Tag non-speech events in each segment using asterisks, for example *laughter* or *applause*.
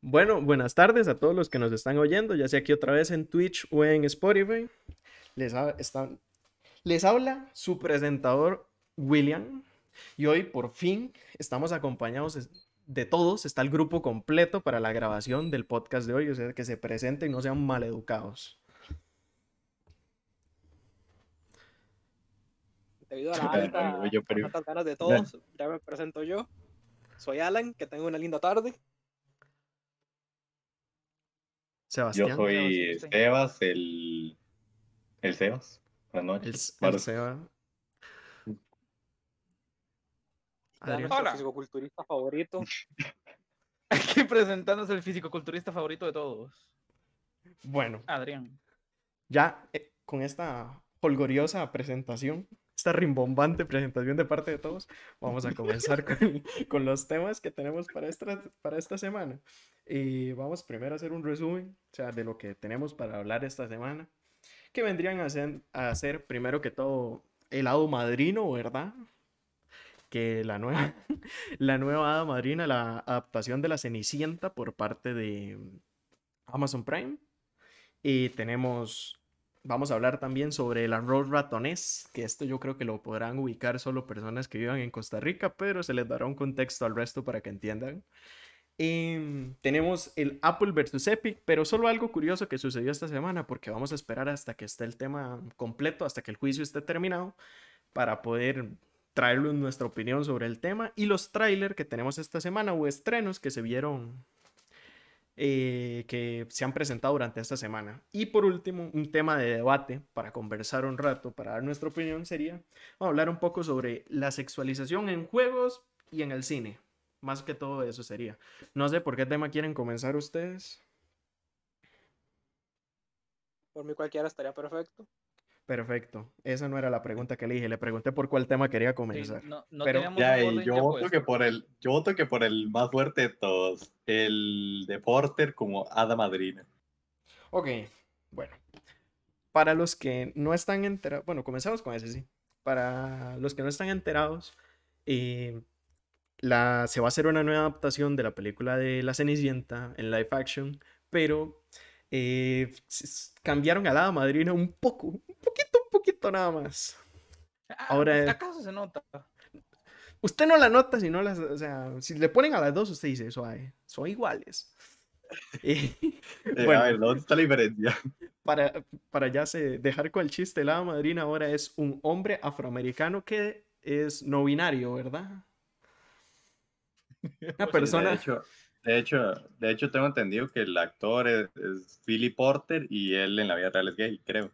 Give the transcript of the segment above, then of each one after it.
Bueno, buenas tardes a todos los que nos están oyendo, ya sea aquí otra vez en Twitch o en Spotify. Les, les habla su presentador William y hoy por fin estamos acompañados de todos, está el grupo completo para la grabación del podcast de hoy, o sea, que se presenten y no sean maleducados. Debido a la *laughs* alta, yo, altas ganas de todos, *laughs* ya me presento yo. Soy Alan, que tengo una linda tarde. Sebastián. Yo soy Sebas, el, el Sebas. Buenas noches. El, el Sebas. Hola. fisicoculturista favorito. *laughs* Aquí presentándose el fisicoculturista favorito de todos. Bueno. Adrián. Ya eh, con esta holgoriosa presentación, esta rimbombante presentación de parte de todos, vamos a comenzar *laughs* con, con, los temas que tenemos para esta, para esta semana. Y vamos primero a hacer un resumen, o sea, de lo que tenemos para hablar esta semana, que vendrían a ser, a ser primero que todo el lado madrino, ¿verdad? Que la nueva, *laughs* la nueva hada madrina, la adaptación de la Cenicienta por parte de Amazon Prime. Y tenemos Vamos a hablar también sobre el arroz ratonés, que esto yo creo que lo podrán ubicar solo personas que vivan en Costa Rica, pero se les dará un contexto al resto para que entiendan. Em, tenemos el Apple versus Epic, pero solo algo curioso que sucedió esta semana, porque vamos a esperar hasta que esté el tema completo, hasta que el juicio esté terminado, para poder traerles nuestra opinión sobre el tema y los trailers que tenemos esta semana o estrenos que se vieron eh, que se han presentado durante esta semana. Y por último, un tema de debate para conversar un rato, para dar nuestra opinión, sería hablar un poco sobre la sexualización en juegos y en el cine. Más que todo eso sería. No sé por qué tema quieren comenzar ustedes. Por mí cualquiera estaría perfecto. Perfecto. Esa no era la pregunta que le dije. Le pregunté por cuál tema quería comenzar. Pero ya, yo voto que por el, yo voto que por el más fuerte de todos, el de Porter como Hada Madrina. Ok, bueno. Para los que no están enterados, bueno, comenzamos con ese, sí. Para los que no están enterados, eh, la, se va a hacer una nueva adaptación de la película de La Cenicienta en live action, pero eh, cambiaron a la madrina un poco, un poquito, un poquito nada más. Ah, Ahora, ¿acaso se nota? Usted no la nota si no las, o sea, si le ponen a las dos, usted dice, son iguales. *laughs* Eh, bueno, a ver, ¿dónde está la diferencia? *laughs* Para, para ya se, dejar con el chiste, la madrina ahora es un hombre afroamericano que es no binario, ¿verdad? *laughs* Una pues persona. De hecho, de hecho, tengo entendido que el actor es, Billy Porter y él en la vida real es gay, creo.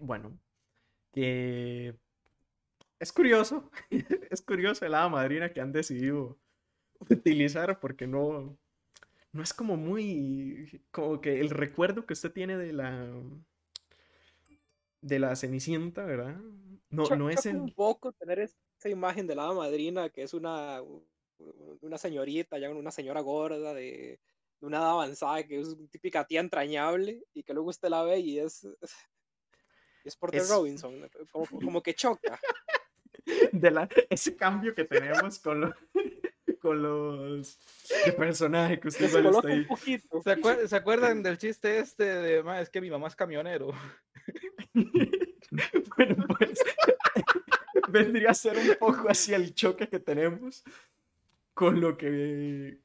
Bueno, que es curioso, *laughs* es curioso el hada madrina que han decidido utilizar porque no, no es como muy, como que el recuerdo que usted tiene de la, de la Cenicienta, ¿verdad? No, no es un poco tener esa imagen de la hada madrina que es una una señorita, ya una señora gorda de, una edad avanzada que es típica tía entrañable y que luego usted la ve y es *laughs* es Porter Robinson, como, que choca. *laughs* De la, ese cambio que tenemos con los *laughs* con los personajes que usted está ahí. ¿Se, acuerdan, del chiste este de es que mi mamá es camionero? bueno, pues vendría a ser un poco así el choque que tenemos con lo que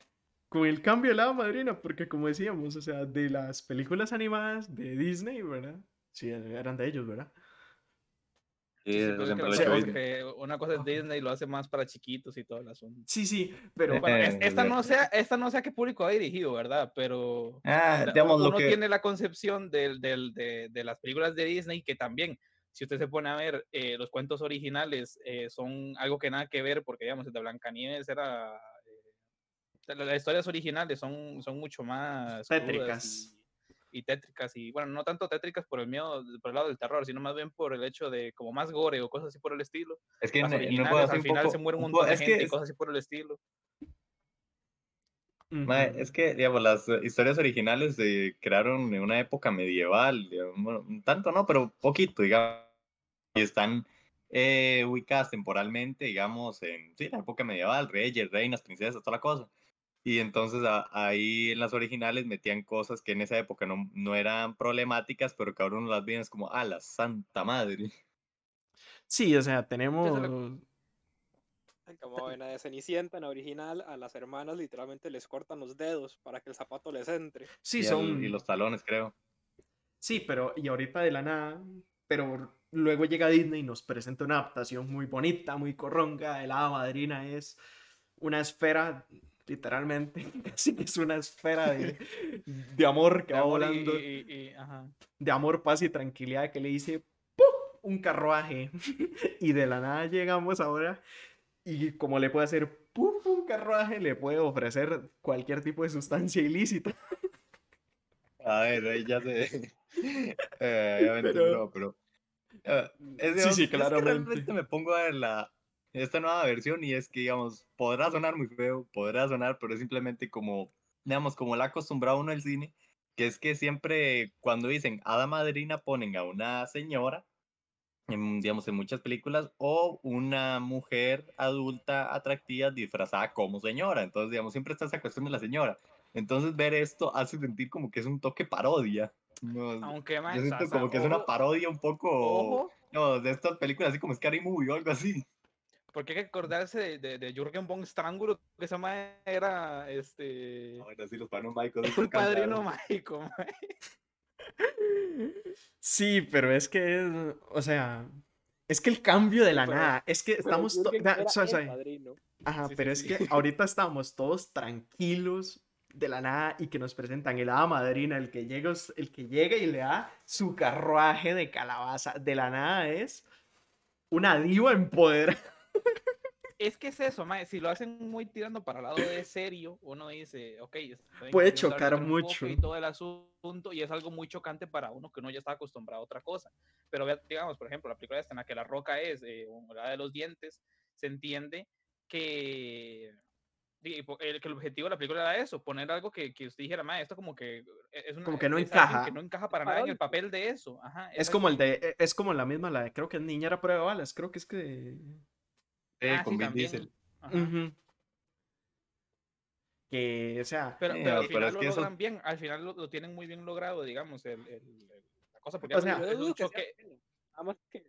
con el cambio de la madrina, porque como decíamos, o sea, de las películas animadas de Disney, ¿verdad? Sí, eran de ellos, ¿verdad? Sí, una cosa es Disney lo hace más para chiquitos y todo el asunto. Sí, sí, pero *laughs* esta no sea esta no sé a qué público ha dirigido, ¿verdad? Pero ah, digamos, uno tiene la concepción de, de, las películas de Disney que también si usted se pone a ver eh, los cuentos originales, eh, son algo que nada que ver, porque digamos, el de Blancanieves era. Las historias originales son, son mucho más. Tétricas. Y, tétricas, y bueno, no tanto tétricas por el miedo, por el lado del terror, sino más bien por el hecho de como más gore o cosas así por el estilo. Es que no, al final se muere un montón de gente y cosas así por el estilo. Es que, digamos, las historias originales se crearon en una época medieval, tanto no, pero poquito, digamos, y están eh, ubicadas temporalmente, digamos, en sí, la época medieval, reyes, reinas, princesas, toda la cosa. Y entonces ahí en las originales metían cosas que en esa época no, no eran problemáticas, pero que ahora uno las ve es como, ah, la santa madre. Sí, o sea, tenemos... Como en la de Cenicienta, en la original, a las hermanas literalmente les cortan los dedos para que el zapato les entre. Sí, y son... y los talones, creo. Sí, pero y ahorita de la nada, pero luego llega Disney y nos presenta una adaptación muy bonita, muy corronga. El hada madrina es una esfera, literalmente, *laughs* casi que es una esfera de, *laughs* de amor que va volando. de amor, paz y tranquilidad que le dice un carruaje. *laughs* y de la nada llegamos ahora y como le puede hacer ¡puf! un carruaje, le puede ofrecer cualquier tipo de sustancia ilícita. A ver, ahí ya sé. Eh, ya me pero, pero uh, es, sí, sí, claramente. realmente me pongo a ver la, esta nueva versión y es que, digamos, podrá sonar muy feo, podrá sonar, pero es simplemente como, digamos, como la acostumbrado uno al cine, que es que siempre cuando dicen hada madrina ponen a una señora en, digamos, en muchas películas, o una mujer adulta atractiva disfrazada como señora. Entonces, digamos, siempre está esa cuestión de la señora. Entonces, ver esto hace sentir como que es un toque parodia. Aunque más, yo siento como que es una parodia un poco no, de estas películas, así como Scary Movie o algo así. Porque hay que acordarse de, de, Jürgen von Strangulo, que esa madre era este. Ahora sí, los padrinos mágicos. *laughs* El padrino mágico, *laughs* Sí, pero es que, o sea, es que el cambio de la nada, es que estamos... Ajá, pero es que *laughs* ahorita estamos todos tranquilos de la nada y que nos presentan el hada madrina, el que llega, el que llega y le da su carruaje de calabaza. De la nada es una diva empoderada. Es que es eso, mae. si lo hacen muy tirando para el lado de serio, uno dice, ok, puede chocar mucho. Y todo el asunto, y es algo muy chocante para uno que uno ya está acostumbrado a otra cosa. Pero digamos, por ejemplo, la película esta en la que la roca es eh, la de los dientes, se entiende que el, que el objetivo de la película era eso, poner algo que, que usted dijera, esto como que es como que no encaja. Que no encaja para nada en el papel de eso. Ajá, es como el de, e, es como la misma, la de, creo que es Niñera Prueba de Balas, creo que es que ah, con Vin Diesel. Que, o sea, pero, pero al final lo logran bien, al final lo, tienen muy bien logrado, digamos, el, el, la cosa, porque o sea, es un choque. que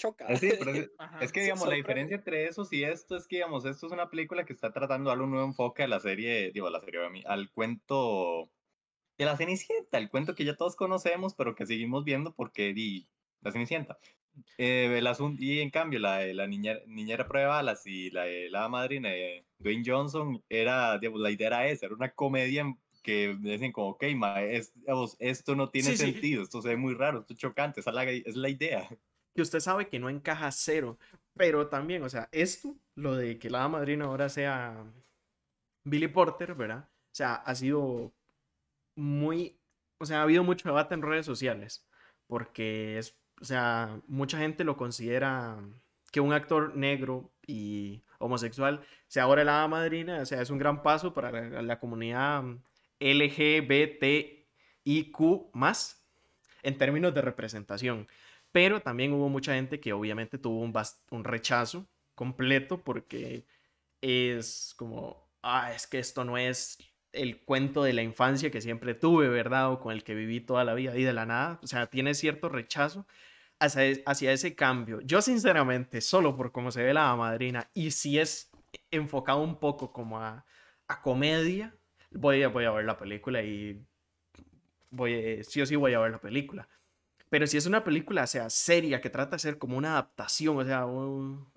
choca. Ah, sí, pero es, *laughs* que, digamos, la diferencia entre esos y esto es que, digamos, esto es una película que está tratando algo nuevo enfoque a la serie, digo, a la serie, al cuento de la Cenicienta, el cuento que ya todos conocemos, pero que seguimos viendo porque di la Cenicienta. Eh, el asunto, y en cambio, la, la niñera, niñera prueba balas y la, la madrina de Dwayne Johnson, era, digamos, la idea era esa, era una comedia que dicen como, ok, ma, es, esto no tiene sentido, esto se ve muy raro, esto es chocante, esa es la, es la idea. Que usted sabe que no encaja cero, pero también, o sea, esto, lo de que la madrina ahora sea Billy Porter, ¿verdad? O sea, ha sido muy, o sea, ha habido mucho debate en redes sociales, porque es o sea, mucha gente lo considera que un actor negro y homosexual sea ahora la madrina, o sea, es un gran paso para la, comunidad LGBTIQ más en términos de representación. Pero también hubo mucha gente que obviamente tuvo un, un rechazo completo porque es como, ah, es que esto no es el cuento de la infancia que siempre tuve, ¿verdad? O con el que viví toda la vida y de la nada. O sea, tiene cierto rechazo hacia, ese cambio. Yo sinceramente, solo por cómo se ve la madrina y si es enfocado un poco como a, comedia, voy a, voy a ver la película y voy, sí o sí voy a ver la película. Pero si es una película, o sea, seria, que trata de ser como una adaptación, o sea,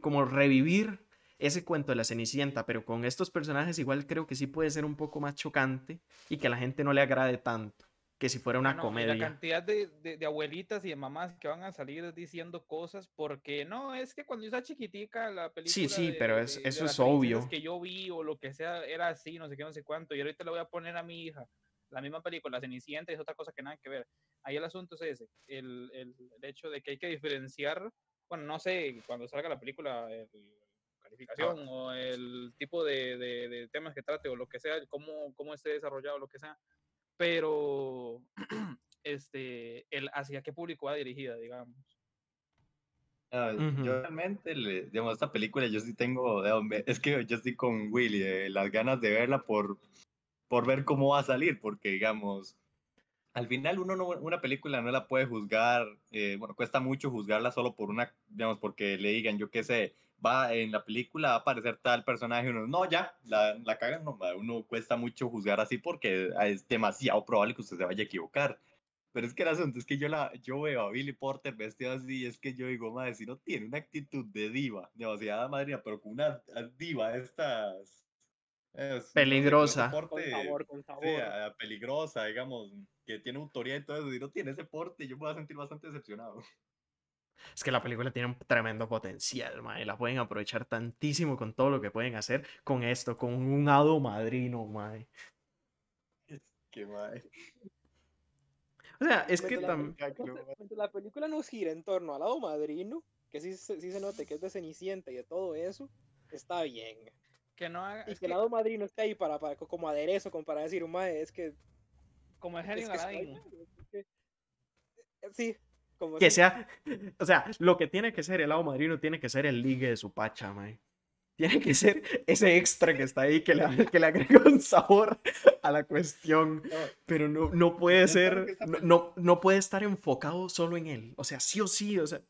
como revivir ese cuento de la Cenicienta, pero con estos personajes igual creo que sí puede ser un poco más chocante y que a la gente no le agrade tanto que si fuera una comedia. La cantidad de, de, abuelitas y de mamás que van a salir diciendo cosas porque no, es que cuando yo estaba chiquitica la película. Sí, sí, pero es, eso es obvio. que yo vi o lo que sea era así, no sé qué, no sé cuánto. Y ahorita le voy a poner a mi hija la misma película, La Cenicienta, es otra cosa que nada que ver. Ahí el asunto es ese, el, el, hecho de que hay que diferenciar, bueno, no sé, cuando salga la película, el, calificación o el tipo de, de, de, temas que trate o lo que sea, cómo, cómo esté desarrollado, lo que sea, pero *clears throat* este, el, hacia qué público va dirigida, digamos. Ah, yo realmente, le, digamos, esta película yo sí tengo, *laughs* es que yo estoy con Willy, eh, las ganas de verla por, por ver cómo va a salir, porque digamos, al final uno no, una película no la puede juzgar, eh, bueno, cuesta mucho juzgarla solo por una, digamos, porque le digan, yo qué sé, va en la película va a aparecer tal personaje, uno, no, ya, la, la cagan, no, uno cuesta mucho juzgar así porque es demasiado probable que usted se vaya a equivocar. Pero es que el asunto es que yo, la, yo veo a Billy Porter vestido así, y es que yo digo, madre, si no tiene una actitud de diva, demasiada madrina, pero con una diva estas... peligrosa. con sabor, con sabor. Sí, peligrosa, digamos, que tiene autoridad y todo eso, si no tiene ese porte, yo me voy a sentir bastante decepcionado. Es que la película tiene un tremendo potencial, mae. La pueden aprovechar tantísimo con todo lo que pueden hacer con esto, con un hado madrino, mae. Es que, mae. O sea, es que también. La, película no gira en torno al lado madrino, que sí, sí se note que es de Cenicienta y de todo eso, está bien. Que no haga, y que, el lado madrino esté ahí para, para, como aderezo, como para decir, mae, es que. Como el genio que, Sí, como que sea, o sea, lo que tiene que ser el lado madrino tiene que ser el ligue de su pacha, mae. Tiene que ser ese extra que está ahí que le, *laughs* que le agrega un sabor a la cuestión. Pero no, no puede ser, no, no, puede estar enfocado solo en él. O sea, sí o sí, o sea,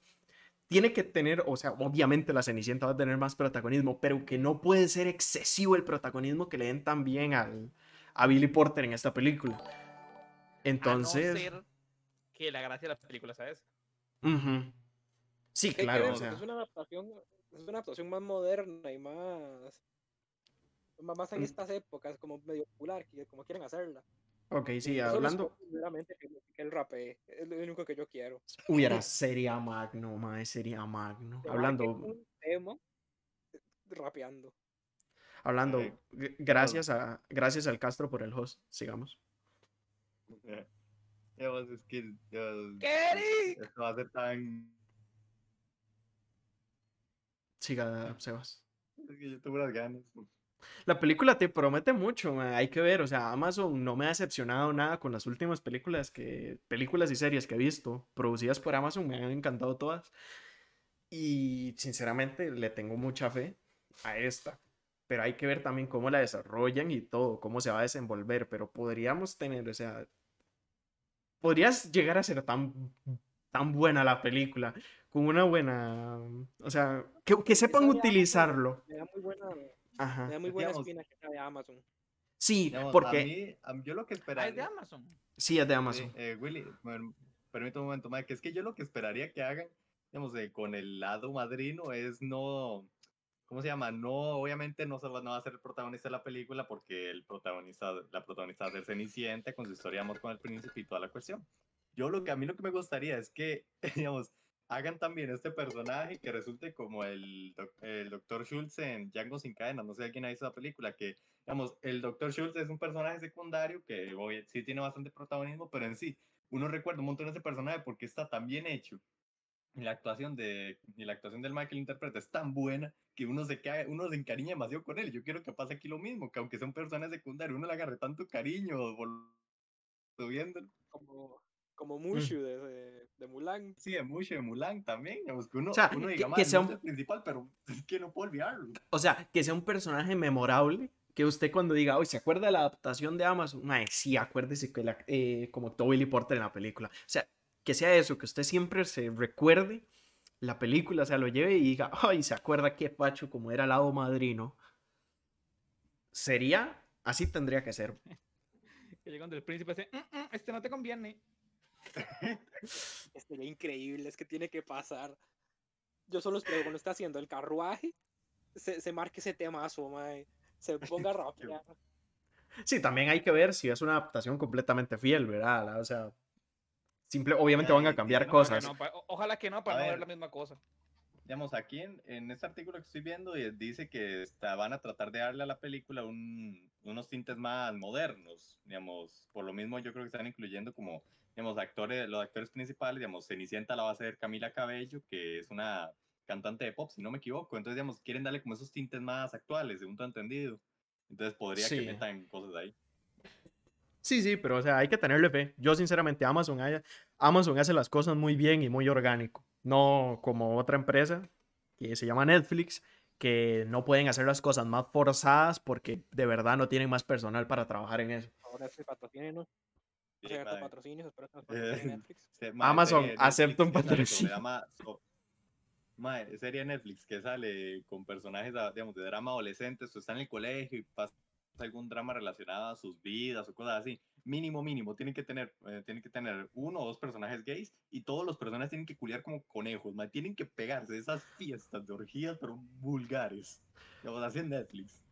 tiene que tener, o sea, obviamente la Cenicienta va a tener más protagonismo, pero que no puede ser excesivo el protagonismo que le den también al, a Billy Porter en esta película. Entonces... que la gracia de la película, ¿sabes? Sí, claro. O sea... Es una adaptación es una adaptación más moderna y más más en mm. estas épocas, como medio popular, como quieren hacerla. Ok, sí, hablando. que, que el rape es lo único que yo quiero. Hubiera sería magno, mae, sería magno. hablando. Un tema rapeando. Hablando, gracias a gracias al Castro por el host. Sigamos. Es que. Esto va a ser tan Siga, Sebas. Es que yo tengo unas ganas. La película te promete mucho, hay que ver, o sea, Amazon no me ha decepcionado nada con las últimas películas que películas y series que he visto producidas por Amazon, me han encantado todas. Y sinceramente le tengo mucha fe a esta, pero hay que ver también cómo la desarrollan y todo, cómo se va a desenvolver, pero podríamos tener, o sea, podrías llegar a ser tan tan buena la película con una buena, o sea, que, que sepan utilizarlo. Me da muy buena, Ajá. Me da muy buena espina de Amazon. Sí, porque... A mí, a mí, yo lo que esperaría... Ah, es de Amazon. Sí, es de Amazon. Eh, Willy, permítame un momento que es que yo lo que esperaría que hagan, digamos, eh, con el lado madrino es no... ¿Cómo se llama? No, obviamente no, no va a ser el protagonista de la película porque el protagonista, la protagonista a ser Cenicienta con su historia de amor con el príncipe y toda la cuestión. Yo lo que a mí lo que me gustaría es que, *laughs* digamos, hagan también este personaje que resulte como el, el Dr. Schultz en Django sin cadena. No sé quién ha visto la película, que, digamos, el Dr. Schultz es un personaje secundario que hoy sí tiene bastante protagonismo, pero en sí, uno recuerda un montón de ese personaje porque está tan bien hecho. Y la actuación de y la actuación del Michael interpreta es tan buena que uno se cae, uno se encariña demasiado con él. Yo quiero que pase aquí lo mismo, que aunque sea un personaje secundario, uno le agarre tanto cariño viéndolo. Como, como mm. Mushu de, de, Mulan. Sí, de Mushu de Mulan también. uno, o sea, uno diga, que, sea un... principal, pero *laughs* es que no puedo olvidarlo. O sea, que sea un personaje memorable. Que usted cuando diga, hoy ¿se acuerda de la adaptación de Amazon? Ay, sí, acuérdese que la, eh, como Toby Lee Porter en la película. O sea, que sea eso, que usted siempre se recuerde la película, o sea, lo lleve y diga, ay, ¿se acuerda qué pacho como era lado madrino? Sería, así tendría que ser. Que llegando el príncipe dice, mm, mm, este no te conviene. *laughs* Sería increíble, es que tiene que pasar. Yo solo espero cuando esté haciendo el carruaje, se, se marque ese temazo, mae. Se *laughs* ponga rápido. Sí, también hay que ver si es una adaptación completamente fiel, ¿verdad? O sea, simple, obviamente van a cambiar cosas. ojalá que no, para no ver la misma cosa. Digamos, aquí en, en, este artículo que estoy viendo eh, dice que está, van a tratar de darle a la película un, unos tintes más modernos, digamos, por lo mismo yo creo que están incluyendo como digamos, actores, los actores principales, digamos, Cenicienta la va a hacer Camila Cabello, que es una cantante de pop, si no me equivoco. Entonces, digamos, quieren darle como esos tintes más actuales, según tu entendido. Entonces, podría que metan cosas ahí. Sí, sí, pero o sea, hay que tenerle fe. Yo, sinceramente, Amazon, Amazon hace las cosas muy bien y muy orgánico. No como otra empresa que se llama Netflix, que no pueden hacer las cosas más forzadas porque de verdad no tienen más personal para trabajar en eso. Ahora se. Sí, espero que Netflix. *laughs* Se- mae, Amazon, acepta un patrocinio. so- mae, serie Netflix que sale con personajes, ah, digamos, de drama adolescentes o está en el colegio y pasa algún drama relacionado a sus vidas o cosas así. Mínimo, mínimo, tienen que tener, eh, tienen que tener uno o dos personajes gays y todos los personajes tienen que culiar como conejos, mae, tienen que pegarse esas fiestas de orgías, pero vulgares. Digamos, así en Netflix.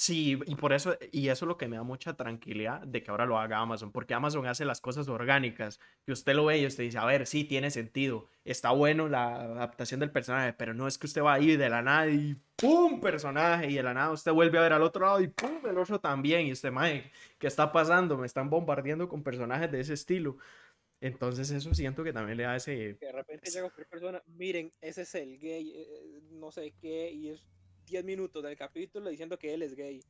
Sí, y por eso, y eso es lo que me da mucha tranquilidad de que ahora lo haga Amazon, porque Amazon hace las cosas orgánicas, que usted lo ve y usted dice, a ver, sí, tiene sentido, está bueno la adaptación del personaje, pero no es que usted va ahí de la nada y ¡pum! personaje, y de la nada usted vuelve a ver al otro lado y ¡pum! el otro también, y usted, mae, ¿qué está pasando? Me están bombardeando con personajes de ese estilo. Entonces eso siento que también le. Que de repente llega cualquier persona, miren, ese es el gay, eh, no sé qué, y es 10 minutos del capítulo diciendo que él es gay.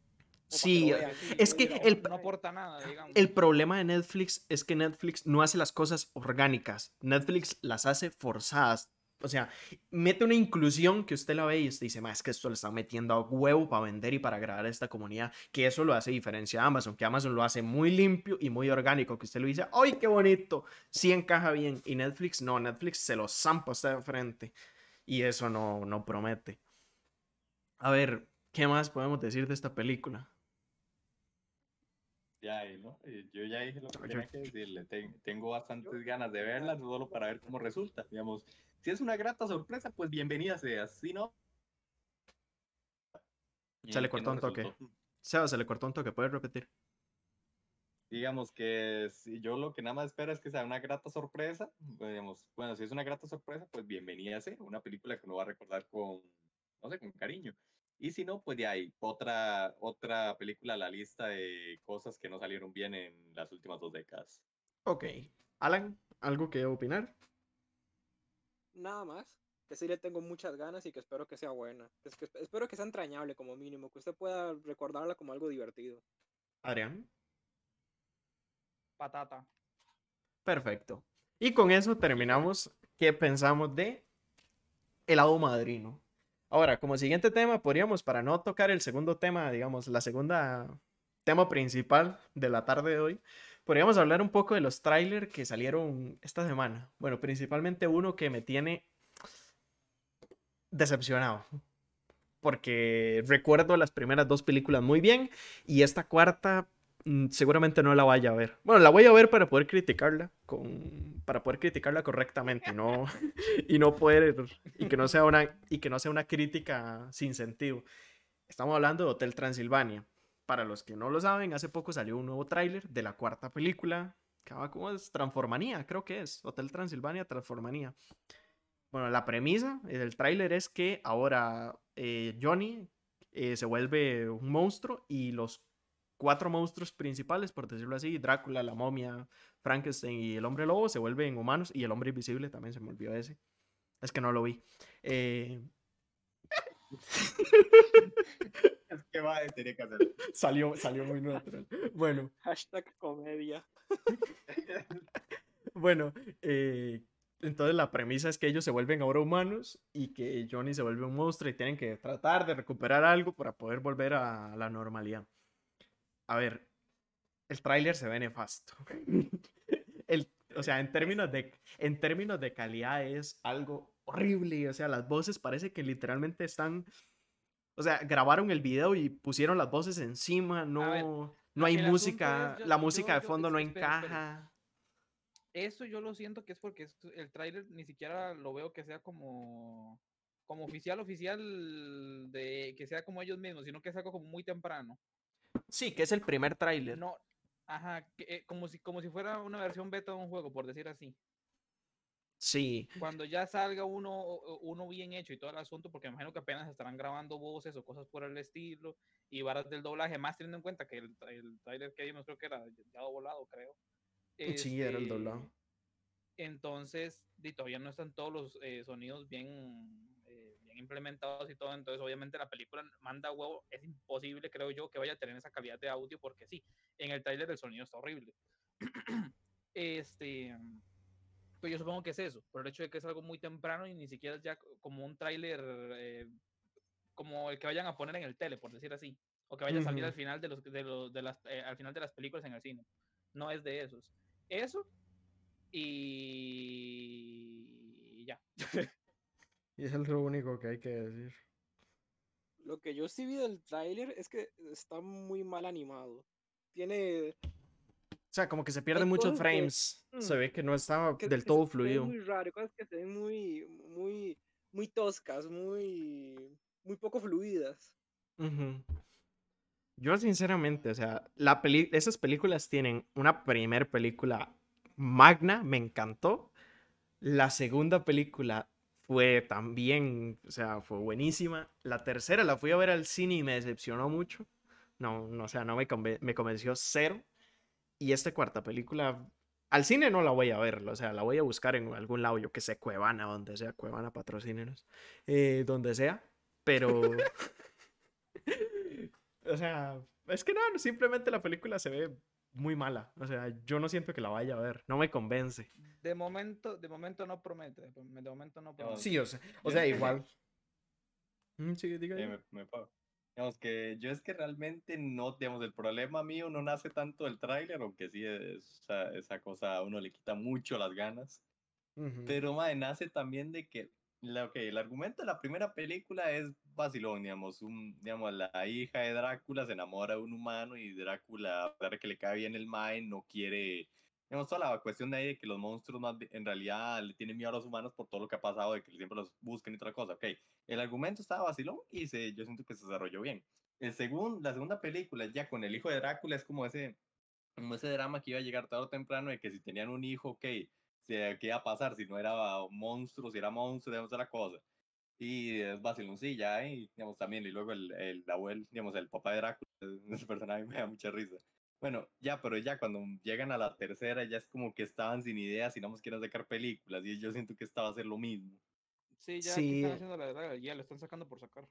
Sí, es que el- "Oh, no mae". aporta nada, digamos. El problema de Netflix es que Netflix no hace las cosas orgánicas. Netflix las hace forzadas. O sea, mete una inclusión que usted la ve y usted dice, más es que esto le están metiendo a huevo para vender y para agradar a esta comunidad. Que eso lo hace diferencia a Amazon, que Amazon lo hace muy limpio y muy orgánico. Que usted lo dice, ¡ay, qué bonito! Sí encaja bien. Y Netflix no, Netflix se lo zampa a usted de frente. Y eso no, no promete. A ver, ¿qué más podemos decir de esta película? Ya, ¿no? Eh, Yo ya dije lo que tenía que decirle. Ten- tengo bastantes ganas de verla, solo para ver cómo resulta. Digamos, si es una grata sorpresa, pues bienvenida sea. Si no. Se le cortó no un toque. resultó. Seba, se le cortó un toque, ¿puedes repetir? Digamos que si yo lo que nada más espero es que sea una grata sorpresa. pues, Digamos, bueno, si es una grata sorpresa, pues bienvenida sea. Una película que uno va a recordar con, no sé, con cariño. Y si no, pues de ahí, otra, otra película a la lista de cosas que no salieron bien en las últimas dos décadas. Ok. Alan, ¿algo que opinar? Nada más. Que sí le tengo muchas ganas y que espero que sea buena. Es que esp- espero que sea entrañable como mínimo, que usted pueda recordarla como algo divertido. Adrián. Patata. Perfecto. Y con eso terminamos qué pensamos de el hado madrino. Ahora, como siguiente tema, podríamos, para no tocar el segundo tema, digamos, la segunda tema principal de la tarde de hoy, podríamos hablar un poco de los trailers que salieron esta semana. Bueno, principalmente uno que me tiene decepcionado. Porque recuerdo las primeras dos películas muy bien y esta cuarta seguramente no la vaya a ver. Bueno, la voy a ver para poder criticarla con para poder criticarla correctamente, no *laughs* y no poder y que no sea una y que no sea una crítica sin sentido. Estamos hablando de Hotel Transilvania. Para los que no lo saben, hace poco salió un nuevo tráiler de la cuarta película, que va como es Transformanía, creo que es Hotel Transilvania Transformanía. Bueno, la premisa del tráiler es que ahora eh, Johnny eh, se vuelve un monstruo y los cuatro monstruos principales, por decirlo así, Drácula, la momia, Frankenstein y el hombre lobo, se vuelven humanos y el hombre invisible también se me olvidó ese. Es que no lo vi. Eh, *laughs* Es que va, tenía que hacerlo. *laughs* salió, salió muy natural. Bueno, *laughs* Hashtag comedia. bueno, eh, entonces la premisa es que ellos se vuelven ahora humanos y que Johnny se vuelve un monstruo y tienen que tratar de recuperar algo para poder volver a la normalidad. A ver, el tráiler se ve nefasto. *laughs* El, o sea, en términos, de, en términos de calidad es algo horrible. O sea, las voces parece que literalmente están... O sea, grabaron el video y pusieron las voces encima. ver, No, no hay música. es, yo- la yo- música de fondo no encaja. Eso yo lo siento que es porque el tráiler ni siquiera lo veo que sea como como oficial oficial de que sea como ellos mismos, sino que es algo como muy temprano. Sí, que es el primer tráiler. No, ajá, que, eh, como si como si fuera una versión beta de un juego, por decir así. Sí, Cuando ya salga uno uno bien hecho y todo el asunto, porque me imagino que apenas estarán grabando voces o cosas por el estilo y varas del doblaje, más teniendo en cuenta que el, el tráiler que vimos creo que era ya volado, creo. Sí, era el Este, doblado. Entonces, di, todavía no están todos los eh, sonidos bien implementados y todo. Entonces, obviamente, la película manda huevo. Es imposible, creo yo, que vaya a tener esa calidad de audio, porque sí, en el tráiler el sonido está horrible. *clears throat* este. Pues yo supongo que es eso, por el hecho de que es algo muy temprano y ni siquiera es ya como un tráiler eh, como el que vayan a poner en el tele, por decir así, o que vaya a salir al final de los, de los de las eh, al final de las películas en el cine. No es de esos. Eso y ya. *laughs* y es lo único que hay que decir. Lo que yo sí vi del tráiler es que está muy mal animado. Tiene o sea, como que se pierden muchos frames. se mm, ve que no estaba del todo fluido. muy raro, cosas que se ven muy, muy, muy toscas, muy, muy poco fluidas. Yo sinceramente, o sea, la peli esas películas tienen una primer película magna, me encantó. La segunda película fue también, o sea, fue buenísima. La tercera la fui a ver al cine y me decepcionó mucho. No, no o sea, no me, me convenció cero. Y esta cuarta película, al cine no la voy a ver, o sea, la voy a buscar en algún lado, yo que sé, Cuevana, donde sea, Cuevana, patrocínenos, eh, donde sea, pero... *laughs* o sea, es que no, simplemente la película se ve muy mala. O sea, yo no siento que la vaya a ver. No me convence. De momento, de momento no promete. De momento no promete. Sí, o sea, o sea igual. *laughs* Mm, sí, diga. me, Digamos que yo es que realmente no, digamos, el problema mío no nace tanto del tráiler, aunque sí, esa, esa cosa a uno le quita mucho las ganas. Pero, madre, nace también de que lo que el argumento de la primera película es vacilón, digamos, un, digamos, la hija de Drácula se enamora de un humano y Drácula, a pesar de que le cae bien el mae, no quiere Tenemos toda la cuestión de ahí de que los monstruos más en realidad le tienen miedo a los humanos por todo lo que ha pasado, de que siempre los busquen y otra cosa. Ok, el argumento estaba vacilón y se, yo siento que se desarrolló bien. El segundo, la segunda película, ya con el hijo de Drácula, es como ese, como ese drama que iba a llegar tarde o temprano de que si tenían un hijo, ok, ¿qué iba a pasar? Si no era monstruo, si era monstruo, digamos, otra cosa. Y es sí, ya, y digamos también, y luego el, el abuelo, digamos, el papá de Drácula, *laughs* ese personaje me da mucha risa. Bueno, ya, pero ya cuando llegan a la tercera ya es como que estaban sin ideas y no más quieren sacar películas y yo siento que esta va a ser lo mismo. Sí, ya están haciendo la edad del hielo, están sacando por sacar.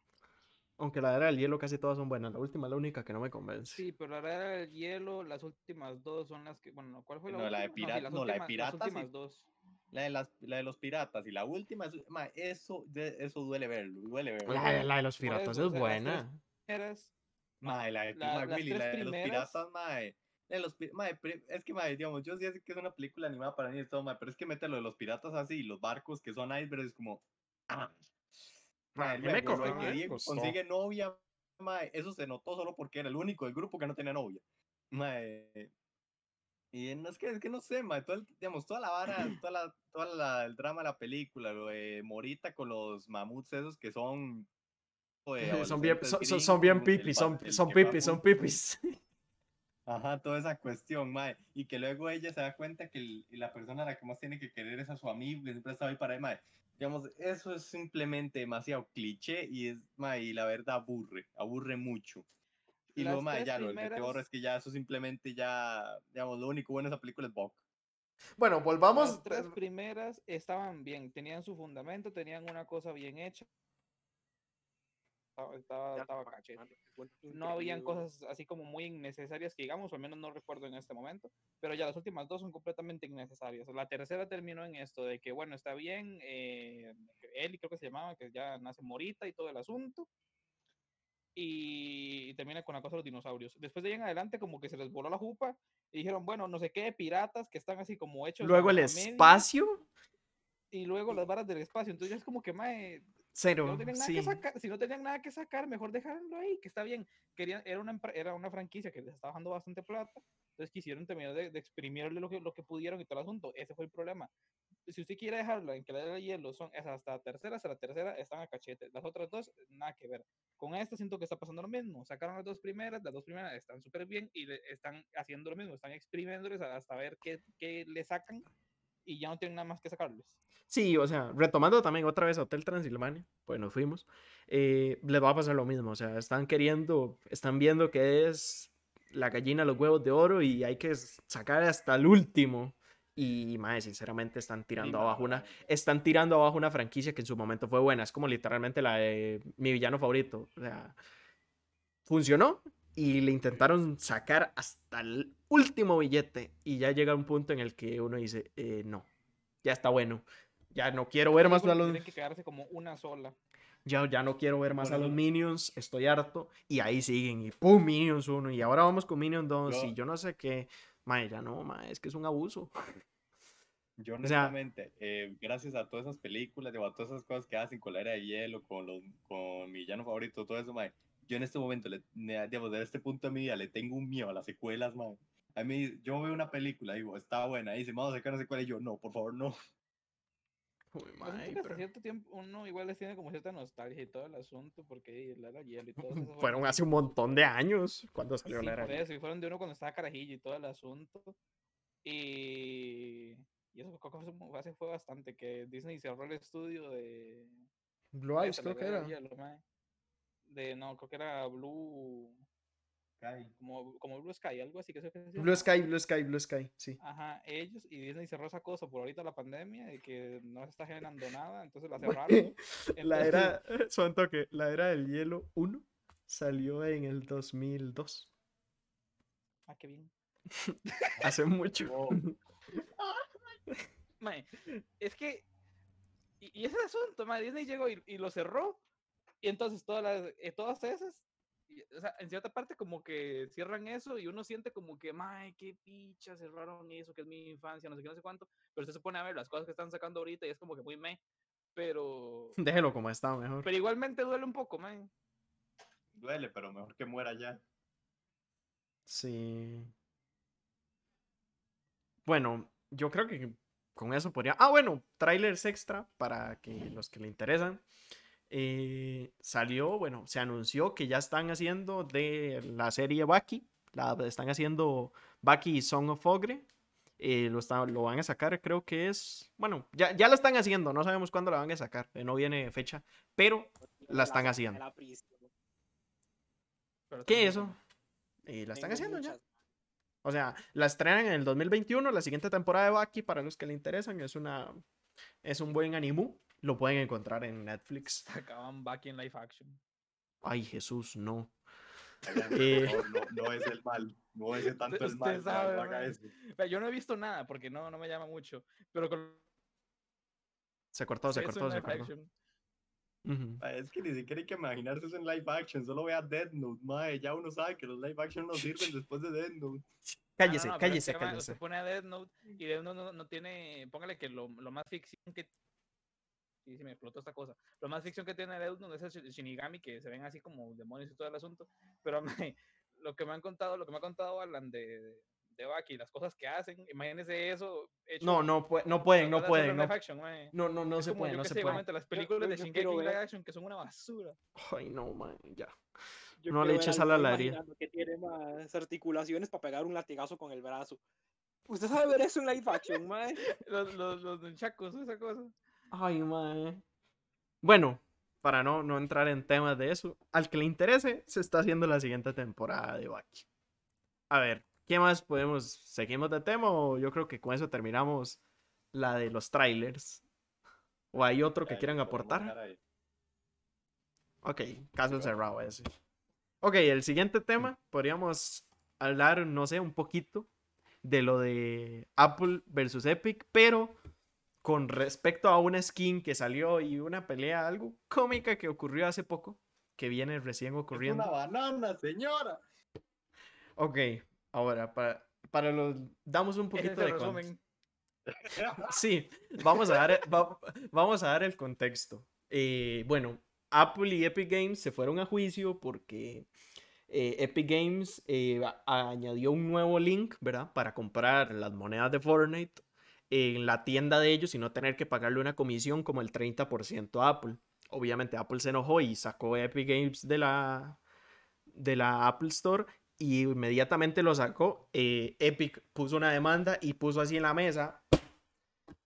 Aunque la era del hielo casi todas son buenas, la última es la única que no me convence. Sí, pero la era del hielo, las últimas dos son las que, bueno, ¿cuál fue la no, La de pirata, no, la de piratas. Las últimas dos. La de, las, la de los piratas y la última, es, eso, eso duele verlo, duele verlo. La, de los piratas es buena. Eras Mae, la de la, Willy, la de los piratas, mae. De los, mae, es que, mae, digamos, yo sí sé que es una película animada para niños, todo, mae, pero es que mete lo de los piratas así, los barcos que son icebergs, como. Ah, mae, me que Diego consigue novia, mae, eso se notó solo porque era el único del grupo que no tenía novia. Mae. Y no es que, es que no sé, mae, todo digamos, toda la vara, *clears throat* toda la, toda la, el drama de la película, lo de Morita con los mamuts esos que son *laughs* son bien, son, son, bien pipis, son, son pipis, son pipis. *laughs* Ajá, toda esa cuestión, mae. Y que luego ella se da cuenta que la persona a la que más tiene que querer es a su amigo, que siempre está ahí para él, mae. Digamos, eso es simplemente demasiado cliché y es, mae, y la verdad aburre, aburre mucho. Y luego, mae, ya lo que te es que ya eso simplemente ya, digamos, lo único bueno de esa película es Buck. Bueno, volvamos. Las tres primeras estaban bien, tenían su fundamento, tenían una cosa bien hecha estaba, estaba, No habían cosas así como muy innecesarias que digamos, o al menos no recuerdo en este momento, pero ya las últimas dos son completamente innecesarias. La tercera terminó en esto de que, bueno, está bien, eh, él creo que se llamaba, que ya nace Morita y todo el asunto, y, termina con la cosa de los dinosaurios. Después de ahí en adelante como que se les voló la jupa y dijeron, bueno, no sé qué, piratas que están así como hechos. Luego el espacio. Y luego las varas del espacio. Entonces es como que, mae, Cero. Si no, tenían nada que sacar, si no tenían nada que sacar, mejor dejarlo ahí, que está bien. Querían, era, una, era una franquicia que les estaba dando bastante plata, entonces quisieron terminar de, de exprimirle lo que, lo que pudieron y todo el asunto. Ese fue el problema. Si usted quiere dejarlo en que la de hielo son esas hasta la tercera, hasta la tercera están a cachete. Las otras dos, nada que ver. Con esta siento que está pasando lo mismo. Sacaron las dos primeras, las dos primeras están súper bien y le, están haciendo lo mismo, están exprimiéndoles hasta ver qué, qué le sacan y ya no tienen nada más que sacarles. Sí, o sea, retomando también otra vez Hotel Transilvania, pues nos fuimos, eh, les va a pasar lo mismo, o sea, están queriendo, están viendo que es la gallina los huevos de oro y hay que sacar hasta el último. Y más, sinceramente están tirando abajo una están tirando abajo una franquicia que en su momento fue buena, es como literalmente la de mi villano favorito, o sea, funcionó y le intentaron sacar hasta el último billete y ya llega un punto en el que uno dice, eh, no, ya está bueno. Ya no quiero ver más a los... Tienen que quedarse como una sola. Ya, ya no quiero ver más a los Minions, estoy harto. Y ahí siguen, y pum, Minions 1. Y ahora vamos con Minions 2. Y yo no sé qué. Mae, ya no, mae, es que es un abuso. *laughs* Yo honestamente, eh, gracias a todas esas películas, a todas esas cosas que hacen con la era de hielo, con, los, con mi llano favorito, todo eso, mae, yo en este momento, le, digamos, desde este punto de mi vida, le tengo un miedo a las secuelas, mae. A mí, yo veo una película, digo, está buena, y dice, vamos a sacar una secuela, y yo, no, por favor, no. Uy, pues pero... cierto tiempo uno igual les tiene como cierta nostalgia y todo el asunto, porque la era hielo y todo eso. *laughs* Fueron hace un montón de años cuando salió la era. Por eso, y fueron de uno cuando estaba carajillo y todo el asunto. Y y eso fue, fue bastante, que Disney cerró el estudio de... Blue Eyes, creo que era. de, no, creo que era Blue... Sky. Como, como Blue Sky, algo así que se Blue Sky, Blue Sky, Blue Sky, sí. Ajá, ellos y Disney cerró esa cosa por ahorita la pandemia y que no se está generando nada, entonces la cerraron. *laughs* la era, *laughs* son toque, la era del hielo 1 salió en el 2002. Ah, qué bien. *laughs* Hace mucho. es que. Y, ese asunto, Disney llegó y, lo cerró. Y entonces todas las, eh, todas esas, o sea, en cierta parte como que cierran eso y uno siente como que, ¡ay, qué picha! Cerraron eso, que es mi infancia, no sé qué, no sé cuánto. Pero usted se pone a ver las cosas que están sacando ahorita y es como que muy me. Pero. *laughs* Déjelo como está, mejor. Pero igualmente duele un poco, man. Duele, pero mejor que muera ya. Sí. Bueno, yo creo que con eso podría. Ah, bueno, trailers extra para que los que le interesan. Eh, salió, bueno, se anunció que ya están haciendo de la serie Baki. La están haciendo Baki Song of Ogre. Eh, lo, lo van a sacar, creo que es. Bueno, ya, ya lo están haciendo, no sabemos cuándo la van a sacar, eh, no viene fecha, pero la están haciendo. ¿Qué es eso? la están haciendo ya. O sea, la estrenan en el 2021, la siguiente temporada de Baki, para los que le interesan, es una es un buen animu. Lo pueden encontrar en Netflix. Acaban Baki en live action. Ay, Jesús, no. Eh, no, no, es el *laughs* mal, no es tanto el mal. Sabe, yo no he visto nada porque no, no me llama mucho, pero con... Se cortó, se cortó, se cortó. Es que ni siquiera hay que imaginarse eso en live action, solo vea Dead Note, mae, ya uno sabe que los live action no *laughs* sirven después de Dead Note. Cállese, cállese, cállese. Se pone a Dead Note y Dead Note no, no, tiene, póngale que lo, lo, más ficción que sí, sí me explotó esta cosa. Lo más ficción que tiene Dead Note es el Shinigami, que se ven así como demonios y todo el asunto. Pero *laughs* lo que me han contado, lo que me ha contado Alan de, de Baki, las cosas que hacen, imagínense eso. no, no, no pueden, no pueden. No, no, no, no se puede, no se puede. Las películas de Shingeki Live Action que son una basura. Ay, no, man, ya. no le eches a la laría. Que tiene más articulaciones para pegar un latigazo con el brazo. ¿Usted sabe ver eso en live action, *laughs* man? los, los, los chacos, esa cosa. Ay, man. Bueno, para no, no entrar en temas de eso, al que le interese, se está haciendo la siguiente temporada de Baki. A ver, ¿Qué más podemos? ¿Seguimos de tema o yo creo que con eso terminamos la de los trailers? ¿O hay otro que quieran aportar? Ok, caso cerrado ese. Ok, el siguiente tema, *clears throat* podríamos hablar, no sé, un poquito de lo de Apple versus Epic, pero con respecto a una skin que salió y una pelea algo cómica que ocurrió hace poco, que viene recién ocurriendo. una banana, señora. Ok, Ahora, para, para los. Damos un poquito de resumen. Sí, vamos a dar, vamos a dar el contexto. Eh, bueno, Apple y Epic Games se fueron a juicio porque eh, Epic Games eh, añadió un nuevo link, ¿verdad? Para comprar las monedas de Fortnite en la tienda de ellos y no tener que pagarle una comisión como el 30% a Apple. Obviamente Apple se enojó y sacó Epic Games de la, de la Apple Store y inmediatamente lo sacó. Eh, Epic puso una demanda y puso así en la mesa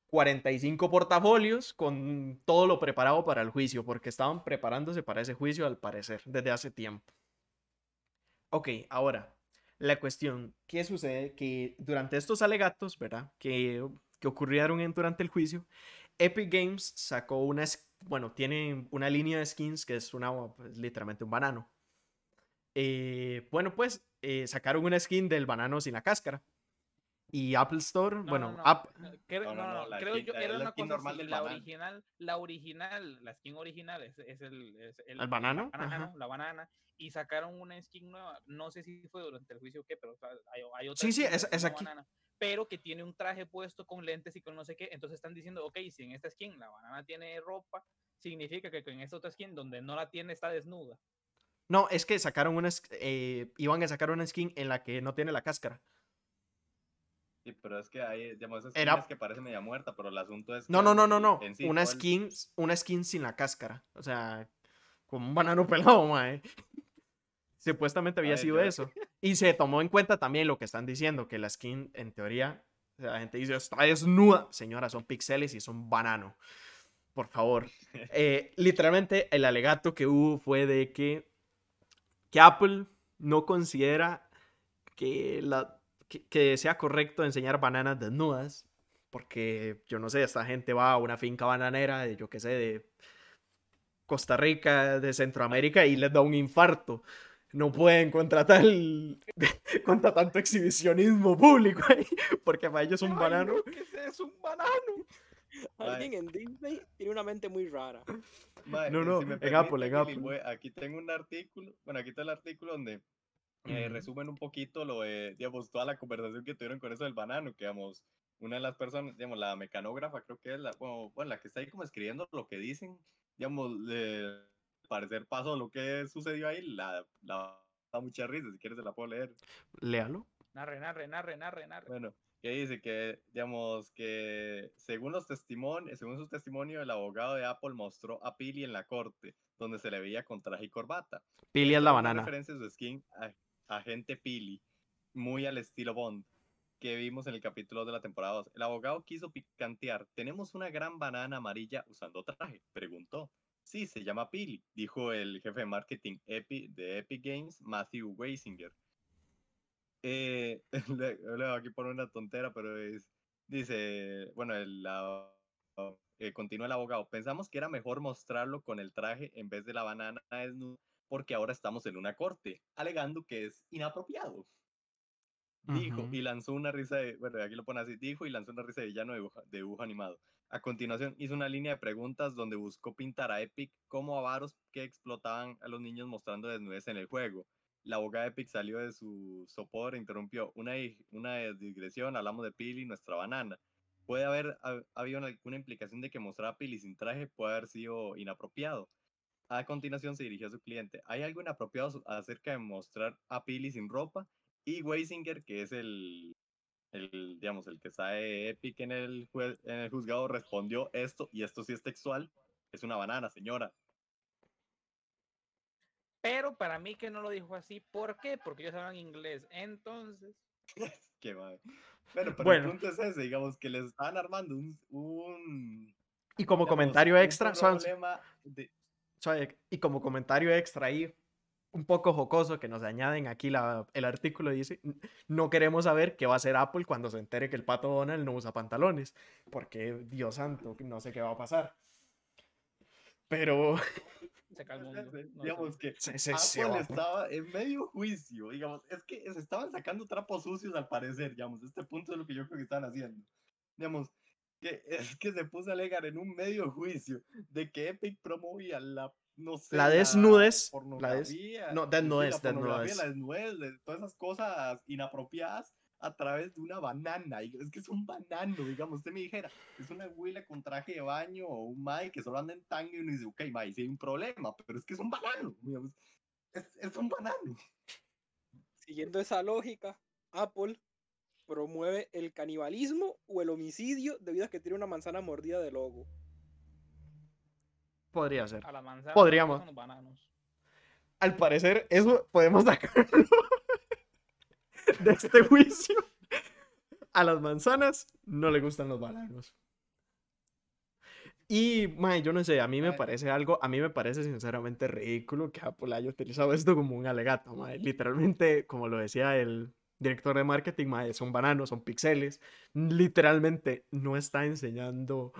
45 portafolios con todo lo preparado para el juicio, porque estaban preparándose para ese juicio al parecer desde hace tiempo. Ok, ahora, la cuestión, ¿qué sucede? Que durante estos alegatos, ¿verdad? Que, que ocurrieron en, durante el juicio, Epic Games sacó una, bueno, tiene una línea de skins que es una, pues, literalmente un banano eh, bueno, pues eh, sacaron una skin del banano sin la cáscara. y Apple Store, No, bueno, no, no, App- no, creo, No, no, no, no, no, la creo skin- yo la- era la una skin cosa normal así, del la banano. original, la original, la skin original es, es el, es el, ¿El banano? Ajá. banano, la banana, y sacaron una skin nueva, no sé si fue durante el juicio o qué, pero o sea, hay, hay otra Sí, sí, es- la es aquí. banana, pero que tiene un traje puesto con lentes y con no sé qué, entonces están diciendo, ok, si en esta skin la banana tiene ropa, significa que en esta otra skin donde no la tiene está desnuda. No, es que sacaron una, eh, iban a sacar una skin en la que no tiene la cáscara. Sí, pero es que hay, digamos, esas Era- que parece media muerta, pero el asunto es No, no, no, no, no. sí una skin, una skin sin la cáscara. O sea, como un banano *laughs* pelado, mae. Supuestamente había ver, sido yo- eso. Y se tomó en cuenta también lo que están diciendo, que la skin, en teoría, la gente dice, está desnuda. Señora, son pixeles y es un banano. Por favor. *laughs* Eh, literalmente, el alegato que hubo fue de que, que Apple no considera que, la, que, que sea correcto enseñar bananas desnudas. Porque, yo no sé, esta gente va a una finca bananera de, yo qué sé, de Costa Rica, de Centroamérica y les da un infarto. No pueden contratar, el- *laughs* contra tanto exhibicionismo público ahí, porque para ellos un Ay, banano. no, ¿qué es eso? Un banano. Alguien en Disney tiene una mente muy rara. Mae, No, eh, no, si me en Apple, en Apple. voy- aquí tengo un artículo, bueno, aquí está el artículo donde eh, resumen un poquito lo de, digamos, toda la conversación que tuvieron con eso del banano, que, digamos, una de las personas, digamos, la mecanógrafa, creo que es la, bueno, bueno, la que está ahí como escribiendo lo que dicen, digamos, de parecer paso lo que sucedió ahí, la, la da mucha risa, si quieres se la puedo leer. Léalo. Narre, narre, narre, narre, narre. Bueno, que dice que, digamos, que según los testimonios, según su testimonio, el abogado de Apple mostró a Pili en la corte, donde se le veía con traje y corbata. Pili es la banana. referencia su skin a- agente Pili, muy al estilo Bond, que vimos en el capítulo de la temporada 2. El abogado quiso picantear. ¿Tenemos una gran banana amarilla usando traje? Preguntó. Sí, se llama Pili, dijo el jefe de marketing Epi- de Epic Games, Matthew Weisinger. Eh, *laughs* voy aquí por una tontera, pero es, dice, bueno, el, la- eh, continúa el abogado, pensamos que era mejor mostrarlo con el traje en vez de la banana desnuda porque ahora estamos en una corte, alegando que es inapropiado. Dijo y lanzó una risa de, bueno, aquí lo pone así, dijo y lanzó una risa de villano de dibujo, de dibujo animado. A continuación hizo una línea de preguntas donde buscó pintar a Epic como avaros que explotaban a los niños mostrando desnudez en el juego. La abogada Epic salió de su sopor e interrumpió. Una, una digresión, hablamos de Pili, nuestra banana. Puede haber ha- habido una, una implicación de que mostrar a Pili sin traje puede haber sido inapropiado. A continuación se dirigió a su cliente. ¿Hay algo inapropiado acerca de mostrar a Pili sin ropa? Y Weisinger, que es el, el, digamos, el que sabe Epic en el, en el juzgado, respondió esto, y esto sí es textual, es una banana, señora. Pero para mí que no lo dijo así, ¿por qué? Porque ellos hablan inglés. Entonces, *laughs* Qué madre. Bueno, pero Bueno. el punto es ese, digamos, que les estaban armando un... un Y como digamos, comentario extra, problema de- y como comentario extra ahí, un poco jocoso que nos añaden aquí la, el artículo dice, "N- no queremos saber qué va a hacer Apple cuando se entere que el pato Donald no usa pantalones, porque Dios santo, no sé qué va a pasar. Pero *laughs* se calmó. no digamos que se, se- se Apple va- estaba en medio juicio, digamos, es que se estaban sacando trapos sucios al parecer, digamos, este punto es lo que yo creo que están haciendo. Digamos, que es que se puso a alegar en un medio juicio de que Epic promovía la, no sé, La desnudez, la des- pornografía, no, sí, desnudez, la desnudez. la desnudez, de todas esas cosas inapropiadas a través de una banana, y es que es un banano, digamos, usted me dijera, es una huila con traje de baño o un Mai que solo anda en tango y uno dice, ok, Mai, sí hay un problema, pero es que es un banano, digamos, es, es un banano. Siguiendo esa lógica, Apple promueve el canibalismo o el homicidio debido a que tiene una manzana mordida de logo. podría ser. A la manzana. Podríamos. Son los bananos. Al parecer, eso podemos sacarlo *laughs* de este juicio. A las manzanas no le gustan los bananos. Y, mae, yo no sé, a mí me parece algo, a mí me parece sinceramente ridículo que Apple haya utilizado esto como un alegato, mae. Literalmente, como lo decía el director de marketing, mae, son bananos, son pixeles. Literalmente no está enseñando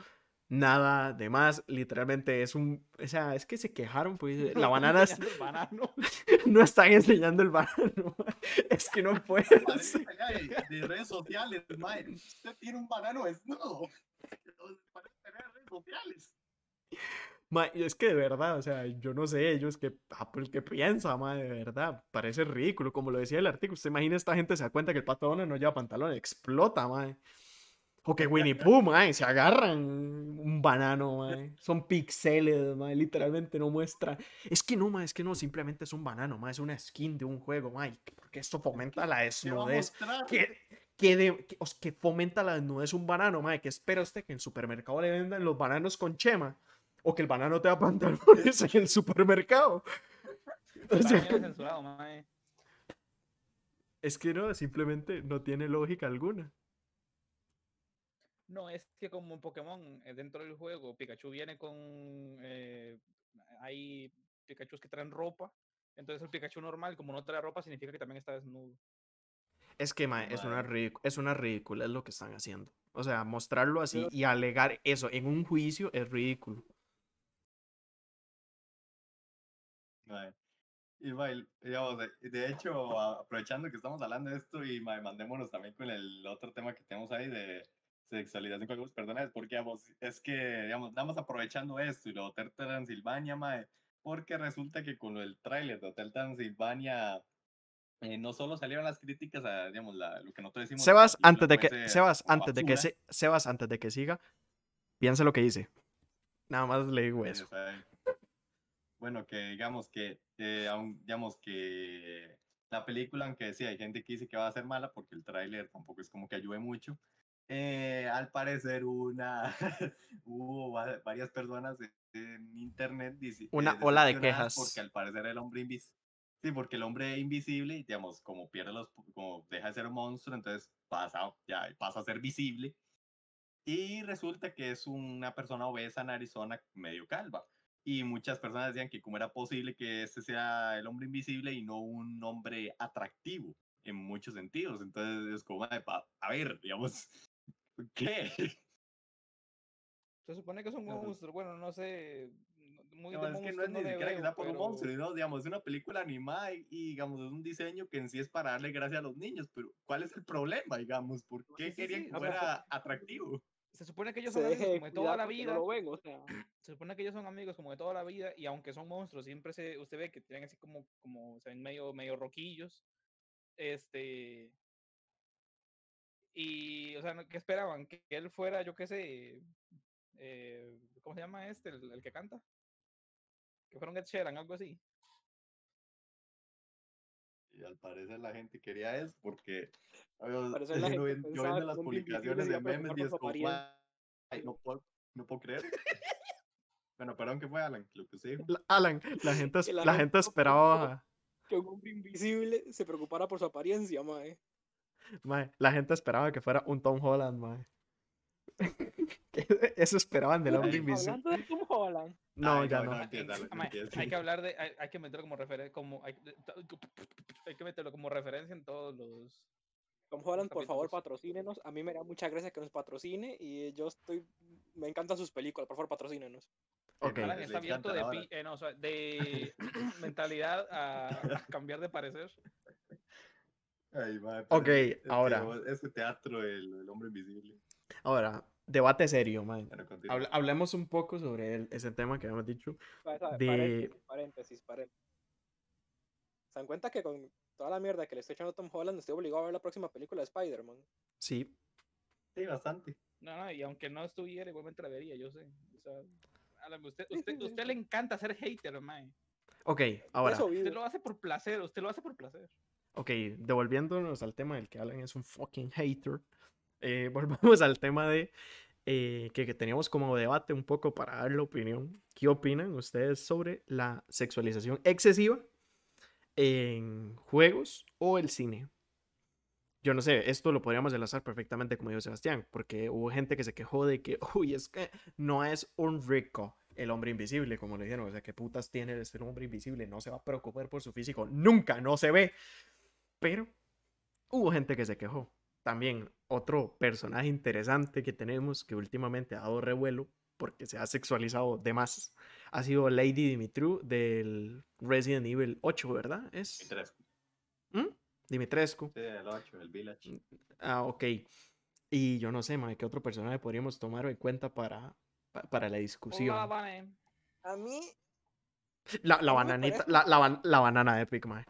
nada de más, literalmente es un, o sea, es que se quejaron, pues la *laughs* banana es... *laughs* no están enseñando el banano, *laughs* es que no puedes. De, redes sociales, usted tiene un banano desnudo. Parece tener redes sociales. es que de verdad, o sea, yo no sé ellos que Apple que piensa, ma, de verdad, parece ridículo, como lo decía el artículo, usted imagina esta gente se da cuenta que el pato no lleva pantalón, explota, ma. O que Winnie Pooh, mae, se agarran un banano, mae. Son pixeles, mae, literalmente no muestra. Es que no, mae, es que no, simplemente es un banano, mae, es una skin de un juego, mae, porque esto fomenta la desnudez. Que, que, que, fomenta la desnudez un banano, mae, que espera usted que en el supermercado le vendan los bananos con chema o que el banano te da pantalones *laughs* en el supermercado. *laughs* *laughs* es que no, simplemente no tiene lógica alguna. No, es que como en Pokémon, eh, dentro del juego, Pikachu viene con. Eh, hay Pikachu que traen ropa. Entonces el Pikachu normal, como no trae ropa, significa que también está desnudo. Es que, es, una es una ridícula, es lo que están haciendo. O sea, mostrarlo así y alegar eso en un juicio es ridículo. Y digamos, de, hecho, aprovechando que estamos hablando de esto y mandémonos también con el otro tema que tenemos ahí de sexualidad en juegos, perdona, es porque, es que, digamos, estamos aprovechando esto y lo de Hotel Transilvania, mae, porque resulta que con el tráiler de Hotel Transilvania eh, no solo salieron las críticas a, digamos, lo que nosotros decimos. Sebas, antes de que, Sebas, antes de que, se, Sebas, antes de que siga, piensa lo que dice. Nada más le digo eso. Bueno, que digamos que, eh, digamos que la película, aunque sí hay gente que dice que va a ser mala porque el tráiler tampoco es como que ayude mucho, eh, al parecer una, *laughs* hubo varias personas en internet una ola de quejas. porque al parecer el hombre invisible sí porque el hombre invisible digamos como pierde los como deja de ser un monstruo entonces pasa ya pasa a ser visible. Y resulta que es una persona obesa en Arizona medio calva. Y muchas personas decían que cómo era posible que este sea el hombre invisible y no un hombre atractivo en muchos sentidos. Entonces es como a ver digamos ¿Qué? *laughs* Se supone que es un monstruo. Bueno, no sé. Muy no, es que no es ni siquiera que sea por un monstruo, ¿no? digamos, es una película animada y, digamos, es un diseño que en sí es para darle gracia a los niños, pero ¿cuál es el problema, digamos? ¿Por qué querían que fuera atractivo? Se supone que ellos son amigos como de toda la vida. Se supone que ellos son amigos como de toda la vida y aunque son monstruos, siempre se, usted ve que tienen así como, como, o medio, medio roquillos. Este, y, o sea, ¿qué esperaban? Que él fuera, yo qué sé, eh, ¿cómo se llama este? El, que canta. Que fueron Ed Sheeran, algo así. Y al parecer la gente quería eso porque yo, viendo las publicaciones de memes y es como, no puedo, no puedo creer. *laughs* bueno, perdón que fue Alan, lo que dijo. Alan, la gente, la gente esperaba que un hombre invisible se preocupara por su apariencia, mae la gente esperaba que fuera un Tom Holland, mae. *laughs* *laughs* Eso esperaban del hombre invisible. de Tom Holland? No, ya no. hay que hablar de, hay, que meterlo como referencia, como hay, hay, que meterlo como referencia en todos los. Tom Holland, por favor, patrocínenos. A mí me da mucha gracia que nos patrocine y yo estoy, me encantan sus películas. Por favor, patrocínenos. Okay. Alan está abierto de, eh, no, o sea, de *coughs* mentalidad a *laughs* cambiar de parecer. Ay, ok, ahora. Ese teatro del, hombre invisible. Ahora, debate serio, man. hablemos un poco sobre ese tema que habíamos dicho. de... Paréntesis, paréntesis, ¿Se dan cuenta que con toda la mierda que le estoy echando a Tom Holland estoy obligado a ver la próxima película de Spider-Man? Sí. Sí, bastante. No, no, y aunque no estuviera, igualmente la vería, yo sé. O sea, usted, usted, usted le encanta ser hater, man. Ok, ahora. Usted lo hace por placer, usted lo hace por placer. Ok, devolviéndonos al tema del que Alan es un fucking hater, eh, *laughs* volvamos al tema de eh, que, teníamos como debate un poco para dar la opinión. ¿Qué opinan ustedes sobre la sexualización excesiva en juegos o el cine? Yo no sé, esto lo podríamos enlazar perfectamente como dijo Sebastián, porque hubo gente que se quejó de que, *laughs* uy, es que no es un rico el hombre invisible, como le dijeron, o sea, ¿qué putas tiene un hombre invisible? No se va a preocupar por su físico, nunca, no se ve. Pero hubo gente que se quejó. También otro personaje interesante que tenemos que últimamente ha dado revuelo porque se ha sexualizado de más, ha sido Lady Dimitru del Resident Evil 8, ¿verdad? Es... Dimitrescu. ¿Mm? Dimitrescu. Sí, el 8, el Village. Ah, ok. Y yo no sé, mae, ¿qué otro personaje podríamos tomar en cuenta para, pa- para la discusión? Hola. A mí, La, la bananita, la, la, la banana epic, mae.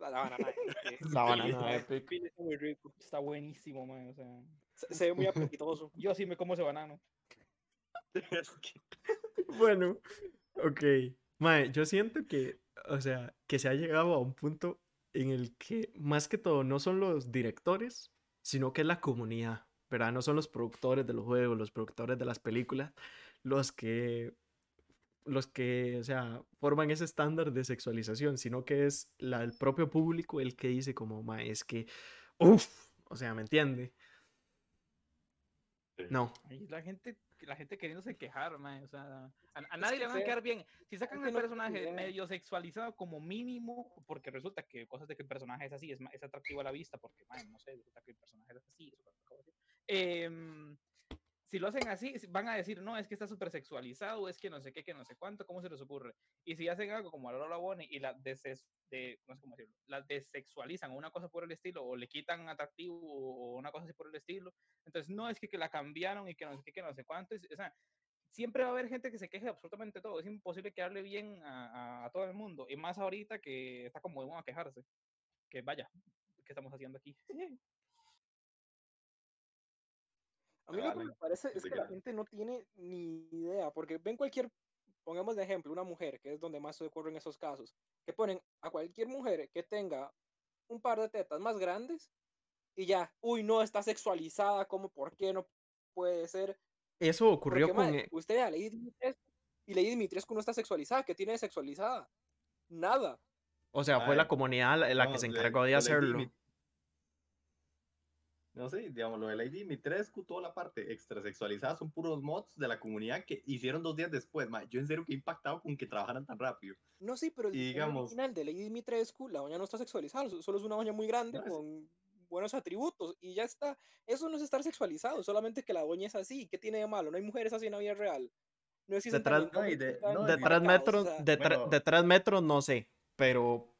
La, *laughs* la banana. eh, La banana sí, está muy rico. Está buenísimo, man. O sea, Se, se ve muy *laughs* apetitoso. yo sí me como ese banano. Es *laughs* Bueno, ok. Mae, yo siento que, o sea, que se ha llegado a un punto en el que más que todo no son los directores, sino que es la comunidad, ¿verdad? No son los productores de los juegos, los productores de las películas, los que, los que, o sea, forman ese estándar de sexualización, sino que es la, el propio público el que dice como, mae, es que, uff, o sea, ¿me entiende? Sí. No. Y la gente, la gente queriéndose quejar, man. O sea, a, a Es nadie que le van a sea- quedar bien. Si sacan tiene personaje idea. medio sexualizado como mínimo, porque resulta que cosas de que el personaje es así, es, ma- es atractivo a la vista, porque, man, no sé, resulta que el personaje es así. eso, acabo de decir. Em, si lo hacen así, van a decir, no, es que está súper sexualizado, es que no sé qué, que no sé cuánto, ¿cómo se les ocurre? Y si hacen algo como a Lola Bonnie y la, deses- de, no sé cómo decirlo, la desexualizan o una cosa por el estilo, o le quitan atractivo o una cosa así por el estilo, entonces no es que, que la cambiaron y que no sé qué, que no sé cuánto, es- o sea, siempre va a haber gente que se queje de absolutamente todo, es imposible quedarle bien a, a- a todo el mundo, y más ahorita que está como de moda quejarse, que vaya, ¿qué estamos haciendo aquí? A mí lo que me parece es que la gente no tiene ni idea, porque ven cualquier, pongamos de ejemplo, una mujer, que es donde más se ocurren esos casos, que ponen a cualquier mujer que tenga un par de tetas más grandes y ya, uy, no, está sexualizada, ¿cómo, por qué no puede ser? Eso ocurrió Porque, con... eh, usted a Lady Dimitrescu, y Lady Dimitrescu no está sexualizada, ¿qué tiene de sexualizada? Nada. O sea, fue la comunidad la, la que se encargó de hacerlo. No sé, digamos, lo de Lady Dimitrescu, toda la parte extrasexualizada son puros mods de la comunidad que hicieron dos días después. ma, Yo en serio que he impactado con que trabajaran tan rápido. No, sí, pero el Y digamos- original de Lady Dimitrescu, la doña no está sexualizada, so- solo es una doña muy grande No, es- con buenos atributos y ya está. Eso no es estar sexualizado, solamente que la doña es así. ¿Qué tiene de malo? No hay mujeres así en la vida real. No existen Detrás- no, de- están no, De de- tres marcados, metros, o sea, de, tre- Bueno. de tres metros no sé, pero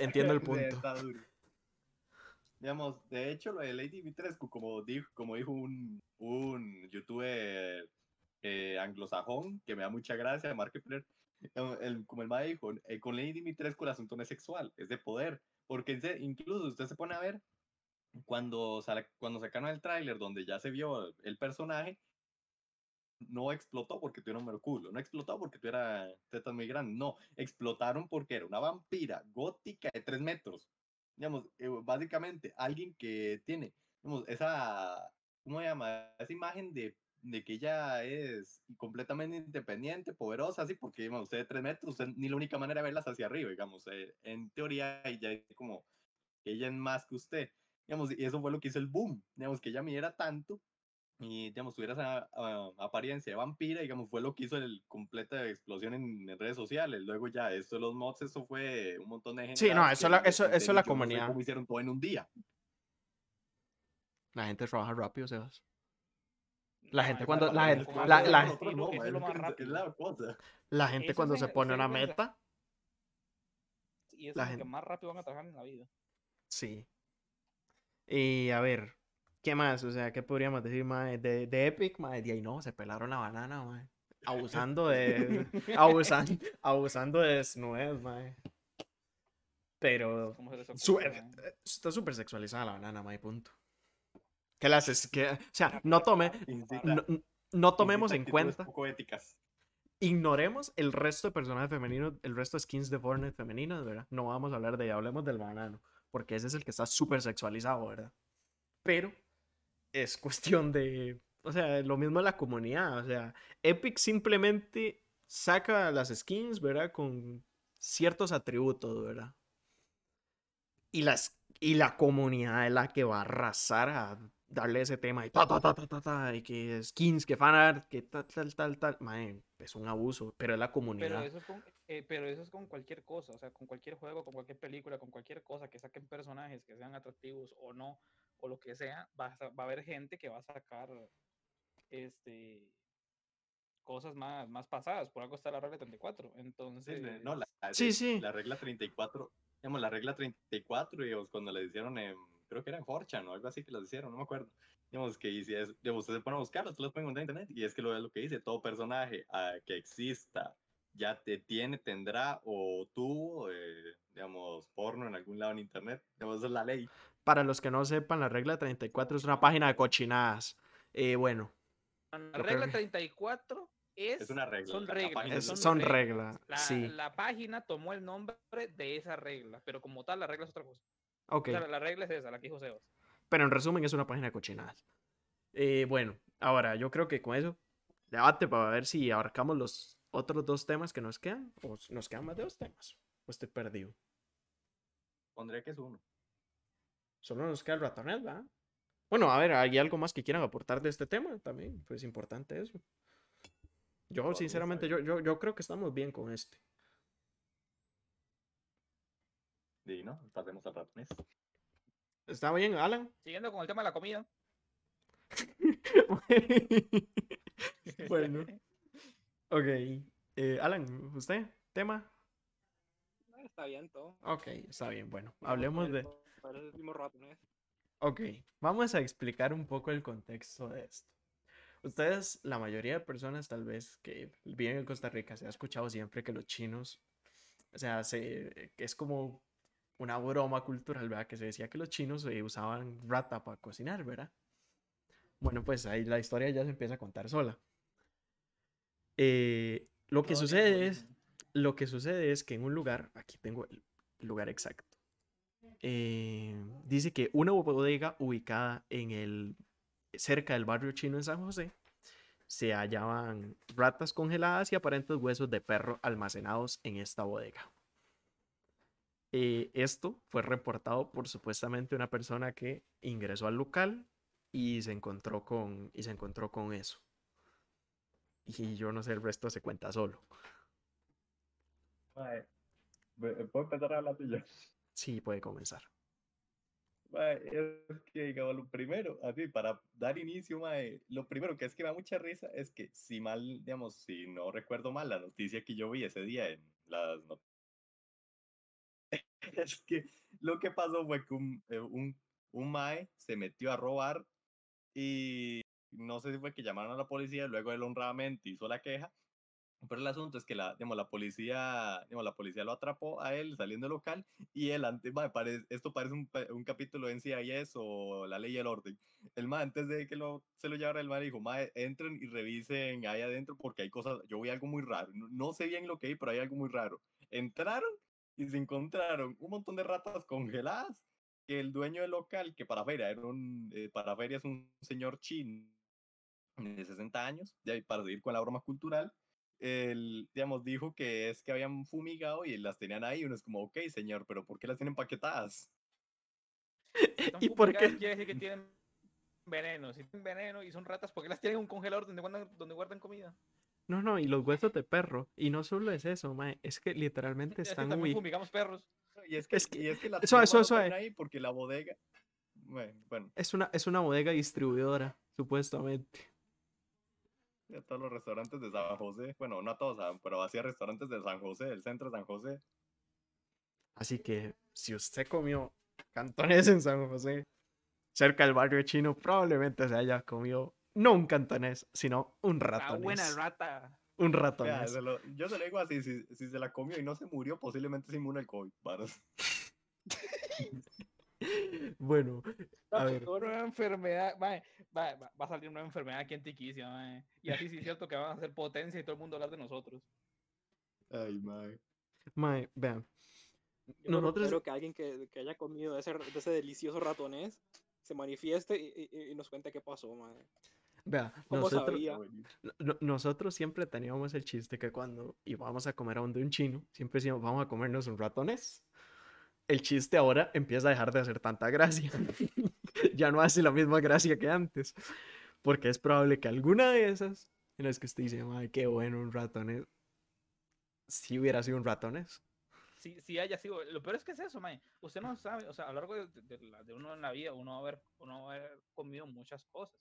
entiendo el punto. *laughs* de hecho, lo de Lady Dimitrescu, como dijo, como dijo un, youtuber eh, anglosajón, que me da mucha gracia, Markiplier, el- el- como el ma dijo, eh, con Lady Dimitrescu el asunto no es sexual, es de poder. Porque incluso usted se pone a ver, cuando, cuando sacaron el tráiler donde ya se vio el personaje, no explotó porque tuviera un mercurio, no explotó porque tuviera tetas muy grandes, no, explotaron porque era una vampira gótica de 3 metros. Digamos, eh, básicamente, alguien que tiene, digamos, esa, ¿cómo se llama? Esa imagen de, de que ella es completamente independiente, poderosa, así, porque, digamos, usted de 3 metros, usted ni la única manera de verlas hacia arriba, digamos, eh, en teoría ella es como, ella es más que usted, digamos, y eso fue lo que hizo el boom, digamos, que ella midiera tanto y digamos, tuviera esa apariencia de vampira, digamos, fue lo que hizo el completa explosión en, en redes sociales. Luego ya, esto de los mods, eso fue un montón de gente. Sí, no, eso la- eso- eso la comunidad. ¿Cómo hicieron todo en un día? La gente trabaja rápido, Sebas. La No, gente es cuando- la gente- la- la- estilo, no, es es es-. Es la. La gente Eso cuando es se pone una meta, Y eso la es lo que gente- más rápido van a trabajar en la vida. sí. Y a ver, ¿qué más? O sea, ¿qué podríamos decir, mae? De, de Epic, mae, de ahí no, se pelaron la banana, mae. Abusando de. *laughs* abusando, abusando de desnudez, mae. Pero. ¿Cómo se les ocurre, su- mae? está súper sexualizada la banana, mae, punto. ¿Qué le haces? ¿Qué- O sea, no tome. Incita- No, no tomemos en cuenta. poco éticas. Ignoremos el resto de personajes femeninos, el resto de skins de Fortnite femeninas, ¿verdad? No vamos a hablar de ella, hablemos del banano, porque ese es el que está súper sexualizado, ¿verdad? Pero es cuestión de, o sea, lo mismo la comunidad, o sea, Epic simplemente saca las skins, ¿verdad? Con ciertos atributos, ¿verdad? Y, las, y la comunidad es la que va a arrasar a darle ese tema y ta, ta, ta, ta, ta, ta, y que skins, que fanart, que tal, tal, tal, tal. Mae, es un abuso, pero es la Pero comunidad. eso, es con, eh, pero eso es con cualquier cosa, o sea, con cualquier juego, con cualquier película, con cualquier cosa que saquen personajes que sean atractivos o no, o lo que sea, va a, va a haber gente que va a sacar este cosas más, más pasadas, por algo está la regla 34. Entonces, no, la, sí, sí. la regla 34, digamos, la regla 34, digamos, cuando la hicieron en, creo que era en Forchan o algo así que las hicieron, no me acuerdo. Digamos, que si es, digamos, ustedes se ponen a buscarlo, ustedes pueden encontrar en internet, y es que lo, es lo que dice, todo personaje ah, que exista, ya te tiene, tendrá o tuvo, eh, digamos, porno en algún lado en internet, digamos, esa es la ley. Para los que no sepan, la regla 34 es una página de cochinadas. Eh, bueno. La regla 34 es, es una regla. Son reglas. son, reglas. La, sí. la página tomó el nombre de esa regla, pero como tal, la regla es otra cosa. Ok. O sea, la regla es esa, la que dijo Sebas. Pero en resumen, es una página de cochinadas. Eh, bueno, ahora yo creo que con eso, debate para ver si abarcamos los otros dos temas que nos quedan, o nos quedan más de dos temas. O estoy perdido. Pondré que es uno. Solo nos queda el ratonet, ¿verdad? Bueno, a ver, ¿hay algo más que quieran aportar de este tema? También, pues importante eso. Yo, sinceramente, yo, yo, yo creo que estamos bien con este. Y no, pasemos al ratones. ¿Está bien, Alan? Siguiendo con el tema de la comida. *laughs* bueno. Ok. Eh, Alan, ¿usted? ¿Tema? Está bien todo. Ok, está bien. Bueno, hablemos de... ¿eh? Ok, vamos a explicar un poco el contexto de esto. Ustedes, la mayoría de personas tal vez que viven en Costa Rica, se ha escuchado siempre que los chinos, o sea, se, es como una broma cultural, ¿verdad? Que se decía que los chinos eh, usaban rata para cocinar, ¿verdad? Bueno, pues ahí la historia ya se empieza a contar sola. Eh, lo que sucede es, lo que sucede es que en un lugar, aquí tengo el lugar exacto. Eh, dice que una bodega ubicada en el cerca del barrio chino en San José se hallaban ratas congeladas y aparentes huesos de perro almacenados en esta bodega. Eh, esto fue reportado por supuestamente una persona que ingresó al local y se encontró con, y se encontró con eso. Y yo no sé, el resto se cuenta solo. ¿Puedo empezar a hablar yo? Sí, puede comenzar. es que, digamos, lo primero, así, para dar inicio, mae, lo primero que es que me da mucha risa es que, si mal, digamos, si no recuerdo mal, la noticia que yo vi ese día en las noticias, *laughs* es que lo que pasó fue que un, eh, un, un mae se metió a robar y no sé si fue que llamaron a la policía, luego él honradamente hizo la queja pero el asunto es que la, digamos, la, policía, digamos, la policía lo atrapó a él saliendo del local y él, antes, parece, esto parece un, un, capítulo de NCIS o La Ley y el Orden. El ma, antes de que lo, se lo llevara el ma, dijo, ma, entren y revisen ahí adentro porque hay cosas, yo vi algo muy raro. No, no sé bien lo que hay, pero hay algo muy raro. Entraron y se encontraron un montón de ratas congeladas que el dueño del local, que para feria, era un, eh, para feria es un señor chino de 60 años, ya para seguir con la broma cultural, él, digamos, dijo que es que habían fumigado y las tenían ahí. Uno es como, ok, señor, pero ¿por qué las tienen paquetadas? ¿Y por qué? Quiere decir que tienen veneno. Si tienen veneno y son ratas, ¿por qué las tienen en un congelador donde guardan, donde guardan comida? No, no, y los huesos de perro. Y no solo es eso, mae, es que literalmente están es que también fumigamos perros. Y es que, es que, y es que las eso, eso, eso, ahí porque la bodega. Bueno, bueno. Es una, es una bodega distribuidora, supuestamente a todos los restaurantes de San José. Bueno, no a todos, ah, pero hacía restaurantes de San José, del centro de San José. Así que si usted comió cantonés en San José, cerca del barrio chino, probablemente se haya comido no un cantonés, sino un ratonés. buena rata. Un ratonés. yo se lo digo así, si, si, se la comió y no se murió, posiblemente se inmune al COVID. *laughs* bueno, a ver. Una nueva enfermedad, va, va, a salir una enfermedad aquí en Tiquicia, y así sí es cierto que van a hacer potencia y todo el mundo hablar de nosotros. Ay, mae. Mae, vean. nosotros... espero que alguien que, que haya comido ese, ese, delicioso ratonés se manifieste y, y, nos cuente qué pasó, mae. Vea, nosotros, nosotros siempre teníamos el chiste que cuando íbamos a comer a donde un chino, siempre decíamos, vamos a comernos un ratonés el chiste ahora empieza a dejar de hacer tanta gracia. *laughs* *laughs* ya no hace la misma gracia que antes. Porque es probable que alguna de esas en las que usted dice, ay, qué bueno un ratones, si hubiera sido un ratones. Sí, sí haya sido. Lo peor es que es eso, mae. Usted no sabe, o sea, a lo largo de, de, uno en la vida, uno va, a haber, uno va a haber comido muchas cosas.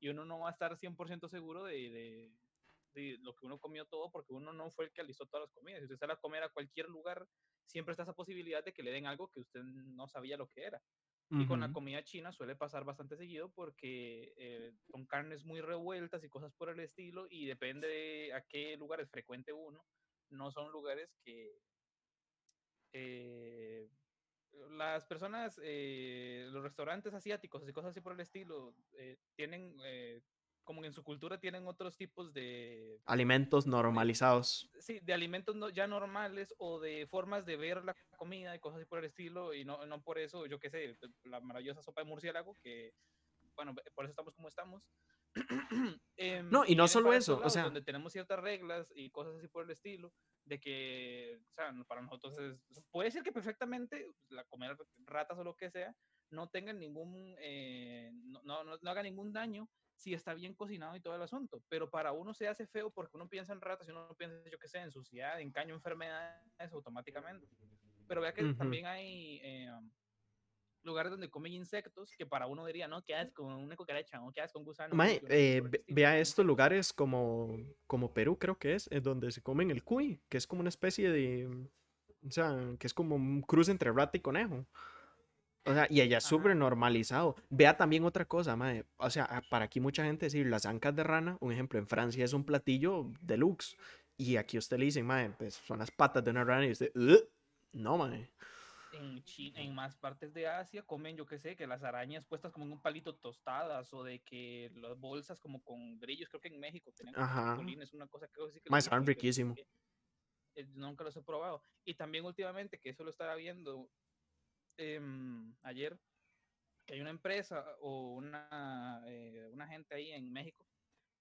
Y uno no va a estar 100% seguro de, de lo que uno comió todo porque uno no fue el que alistó todas las comidas. Si usted sale a comer a cualquier lugar, siempre está esa posibilidad de que le den algo que usted no sabía lo que era. Y con la comida china suele pasar bastante seguido porque eh, son carnes muy revueltas y cosas por el estilo y depende de a qué lugares frecuente uno. No son lugares que eh, las personas, eh, los restaurantes asiáticos y cosas así por el estilo, tienen como en su cultura tienen otros tipos de... Alimentos normalizados. sí, de alimentos ya normales o de formas de ver la comida y cosas así por el estilo, y no, no por eso, yo qué sé, la maravillosa sopa de murciélago, que, bueno, por eso estamos como estamos. *clears throat* Em, no, y no solo eso, o sea... Donde tenemos ciertas reglas y cosas así por el estilo, de que, o sea, para nosotros es, puede ser que perfectamente la comer ratas o lo que sea, no tengan ningún, eh, no, no, no haga ningún daño, si está bien cocinado y todo el asunto, pero para uno se hace feo porque uno piensa en ratas y uno piensa, yo qué sé, en suciedad, en caño, enfermedades automáticamente. Pero vea que también hay eh, lugares donde comen insectos que para uno diría, no, ¿qué haces con una cucaracha? ¿O qué haces con gusano? Eh, vea estos lugares como, como Perú, creo que es, es donde se comen el cuy, que es como una especie de, o sea, que es como un cruce entre rata y conejo. O sea, y ella es súper normalizado. Vea también otra cosa, madre. O sea, para aquí mucha gente decir las ancas de rana, un ejemplo, en Francia es un platillo deluxe. Y aquí usted le dice, madre, pues son las patas de una rana y usted, no, madre. En, en más partes de Asia comen, yo qué sé, que las arañas puestas como en un palito tostadas o de que las bolsas como con grillos, creo que en México tienen es una cosa que... Más son riquísimo. Eh, nunca los he probado. Y también últimamente, que eso lo estaba viendo Em, ayer que hay una empresa o una, eh, una gente ahí en México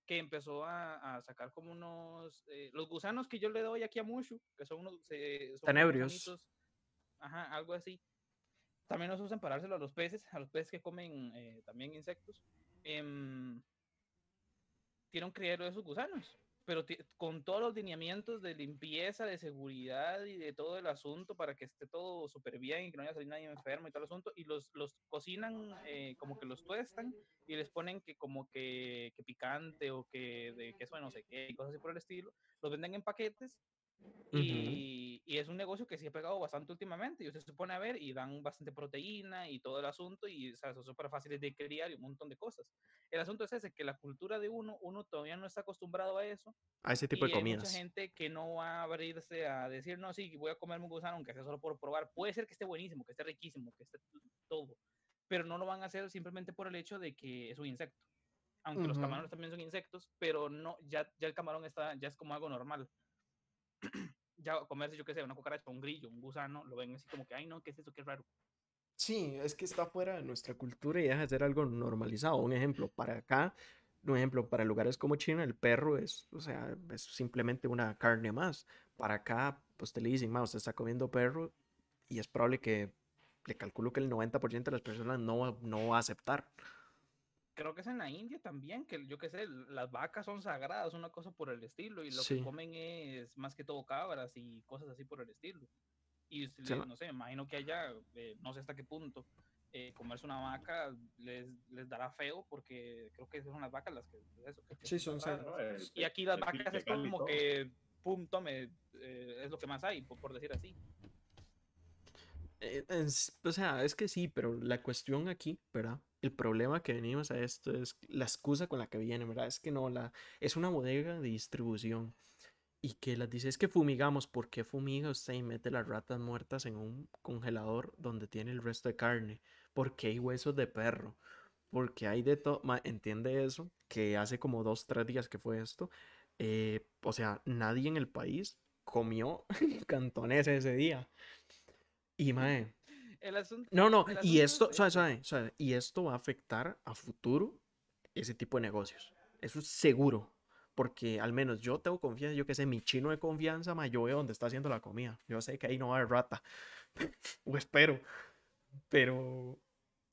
que empezó a, sacar como unos, eh, los gusanos que yo le doy aquí a Mushu, que son unos... Eh, son Ajá, algo así. También los usan para dárselo a los peces, a los peces que comen eh, también insectos. Eh, tiene un criadero de esos gusanos pero con todos los lineamientos de limpieza, de seguridad y de todo el asunto para que esté todo súper bien y que no haya salido nadie enfermo y todo el asunto, y los, los cocinan eh, como que los tuestan y les ponen que como que, que, picante o que de queso de no sé qué y cosas así por el estilo, los venden en paquetes y, y, es un negocio que sí ha pegado bastante últimamente. Y usted se pone a ver y dan bastante proteína y todo el asunto y o sea, son súper fáciles de criar y un montón de cosas. El asunto es ese, que la cultura de uno, uno todavía no está acostumbrado a eso. A ese tipo de comidas. Hay mucha gente que no va a abrirse a decir, no, sí, voy a comerme un gusano, aunque sea solo por probar. Puede ser que esté buenísimo, que esté riquísimo, que esté todo. Pero no lo van a hacer simplemente por el hecho de que es un insecto. Aunque los camarones también son insectos, pero no, ya, ya el camarón está, ya es como algo normal ya comerse, yo qué sé, una cucaracha, un grillo, un gusano, lo ven así como que, ay, no, ¿qué es eso? Qué raro. Sí, es que está fuera de nuestra cultura y deja de ser algo normalizado. Un ejemplo, para acá, un ejemplo, para lugares como China, el perro es, o sea, es simplemente una carne más. Para acá, pues te le dicen, usted está comiendo perro y es probable que le calculo que el 90% de las personas no, no va a aceptar creo que es en la India también, que yo qué sé, las vacas son sagradas, una cosa por el estilo, y lo que comen es más que todo cabras y cosas así por el estilo. Y no sé, imagino que allá, eh, no sé hasta qué punto, eh, comerse una vaca les, les, dará feo, porque creo que son las vacas las que... Eso, sí, son sagradas. Y aquí las vacas es como que, pum, tome, eh, es lo que más hay, por, por decir así. O sea, es que sí, pero la cuestión aquí, ¿verdad? el problema que venimos a esto es la excusa con la que viene, ¿verdad? Es que no, la, es una bodega de distribución y que las dice, es que fumigamos, ¿por qué fumiga usted y mete las ratas muertas en un congelador donde tiene el resto de carne? ¿Por qué hay huesos de perro? Porque hay de todo, entiende eso, que hace como dos, tres días que fue esto, eh, o sea, nadie en el país comió *laughs* cantones ese día. Y mae, no, no, y esto, suave, suave, y esto va a afectar a futuro ese tipo de negocios. Eso es seguro. Porque al menos yo tengo confianza, yo que sé, mi chino de confianza, ma, yo veo dónde está haciendo la comida. Yo sé que ahí no va a haber rata. *laughs* o espero. Pero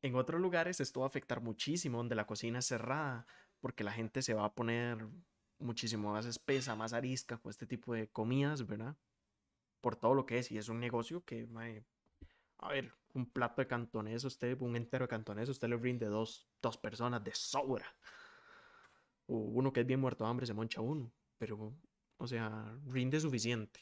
en otros lugares esto va a afectar muchísimo, donde la cocina es cerrada, porque la gente se va a poner muchísimo más espesa, más arisca con este tipo de comidas, ¿verdad? Por todo lo que es. Y es un negocio que, a ver, un plato de cantonés, usted, un entero de cantonés, usted le brinde dos, dos personas de sobra. O uno que es bien muerto de hambre se moncha uno. pero, o sea, rinde suficiente.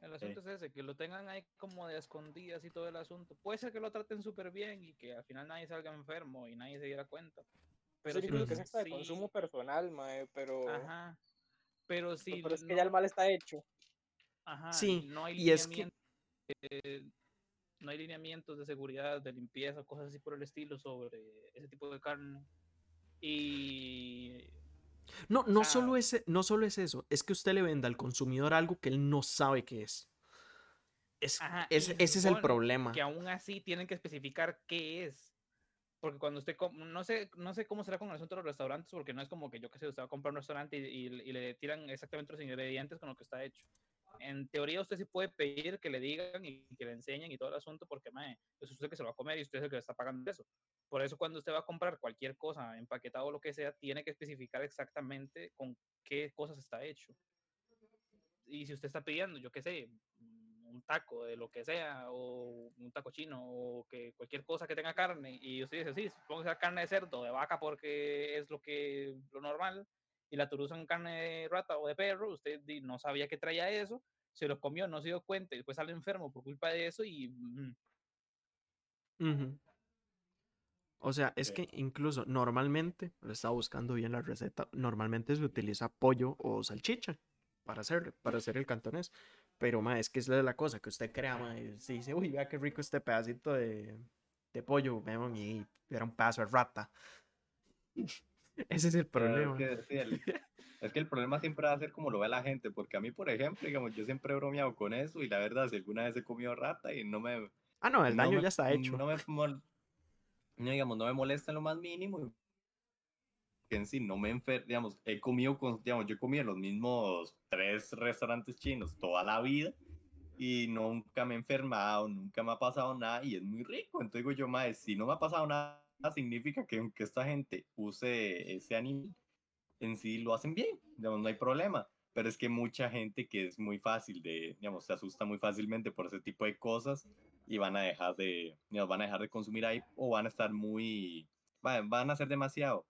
El asunto es ese, que lo tengan ahí como de escondidas y todo el asunto. Puede ser que lo traten súper bien y que al final nadie salga enfermo y nadie se diera cuenta. Pero sí, que es de consumo personal, mae, pero... Ajá. Pero sí. Pero es que ya el mal está hecho. Ajá. Sí, no hay y es que... no hay lineamientos de seguridad, de limpieza, cosas así por el estilo sobre ese tipo de carne. Y no, no, solo es, no solo es eso, es que usted le venda al consumidor algo que él no sabe qué es. es, ese es el problema. Que aún así tienen que especificar qué es. Porque cuando usted, no sé, no sé cómo será con el asunto de los restaurantes, porque no es como que yo que sé, usted va a comprar un restaurante y, y le tiran exactamente los ingredientes con lo que está hecho en teoría usted sí puede pedir que le digan y que le enseñen y todo el asunto porque mae, es usted que se lo va a comer y usted es el que le está pagando eso. Por eso cuando usted va a comprar cualquier cosa empaquetado o lo que sea, tiene que especificar exactamente con qué cosas está hecho. Y si usted está pidiendo, yo qué sé, un taco de lo que sea, o un taco chino, o que cualquier cosa que tenga carne, y usted dice, sí, supongo que sea carne de cerdo, de vaca, porque es lo que lo normal, y la turuza en carne de rata o de perro, usted no sabía que traía eso, se lo comió, no se dio cuenta y después sale enfermo por culpa de eso y... O sea, es que incluso normalmente, lo estaba buscando bien la receta, normalmente se utiliza pollo o salchicha para hacer, para hacer el cantonés. Pero, ma, es que es la cosa que usted crea, ma, y se dice, uy, vea qué rico este pedacito de, de pollo, y era un pedazo de rata. Ese es el problema. *laughs* Es que, el, problema siempre va a ser como lo ve la gente, porque a mí, por ejemplo, digamos, yo siempre he bromeado con eso y la verdad, si alguna vez he comido rata y no me... Ah, no, el daño ya está hecho. No me, no, digamos, no me molesta en lo más mínimo. Que en sí no me enfer... digamos, he comido, con, digamos, yo he comido en los mismos tres restaurantes chinos toda la vida y nunca me he enfermado, nunca me ha pasado nada y es muy rico. Entonces digo yo, más, si no me ha pasado nada significa que aunque esta gente use ese anime, en sí lo hacen bien, no hay problema. Pero es que mucha gente que es muy fácil de, digamos, se asusta muy fácilmente por ese tipo de cosas y van a dejar de, digamos, van a dejar de consumir ahí o van a estar muy, van a ser demasiado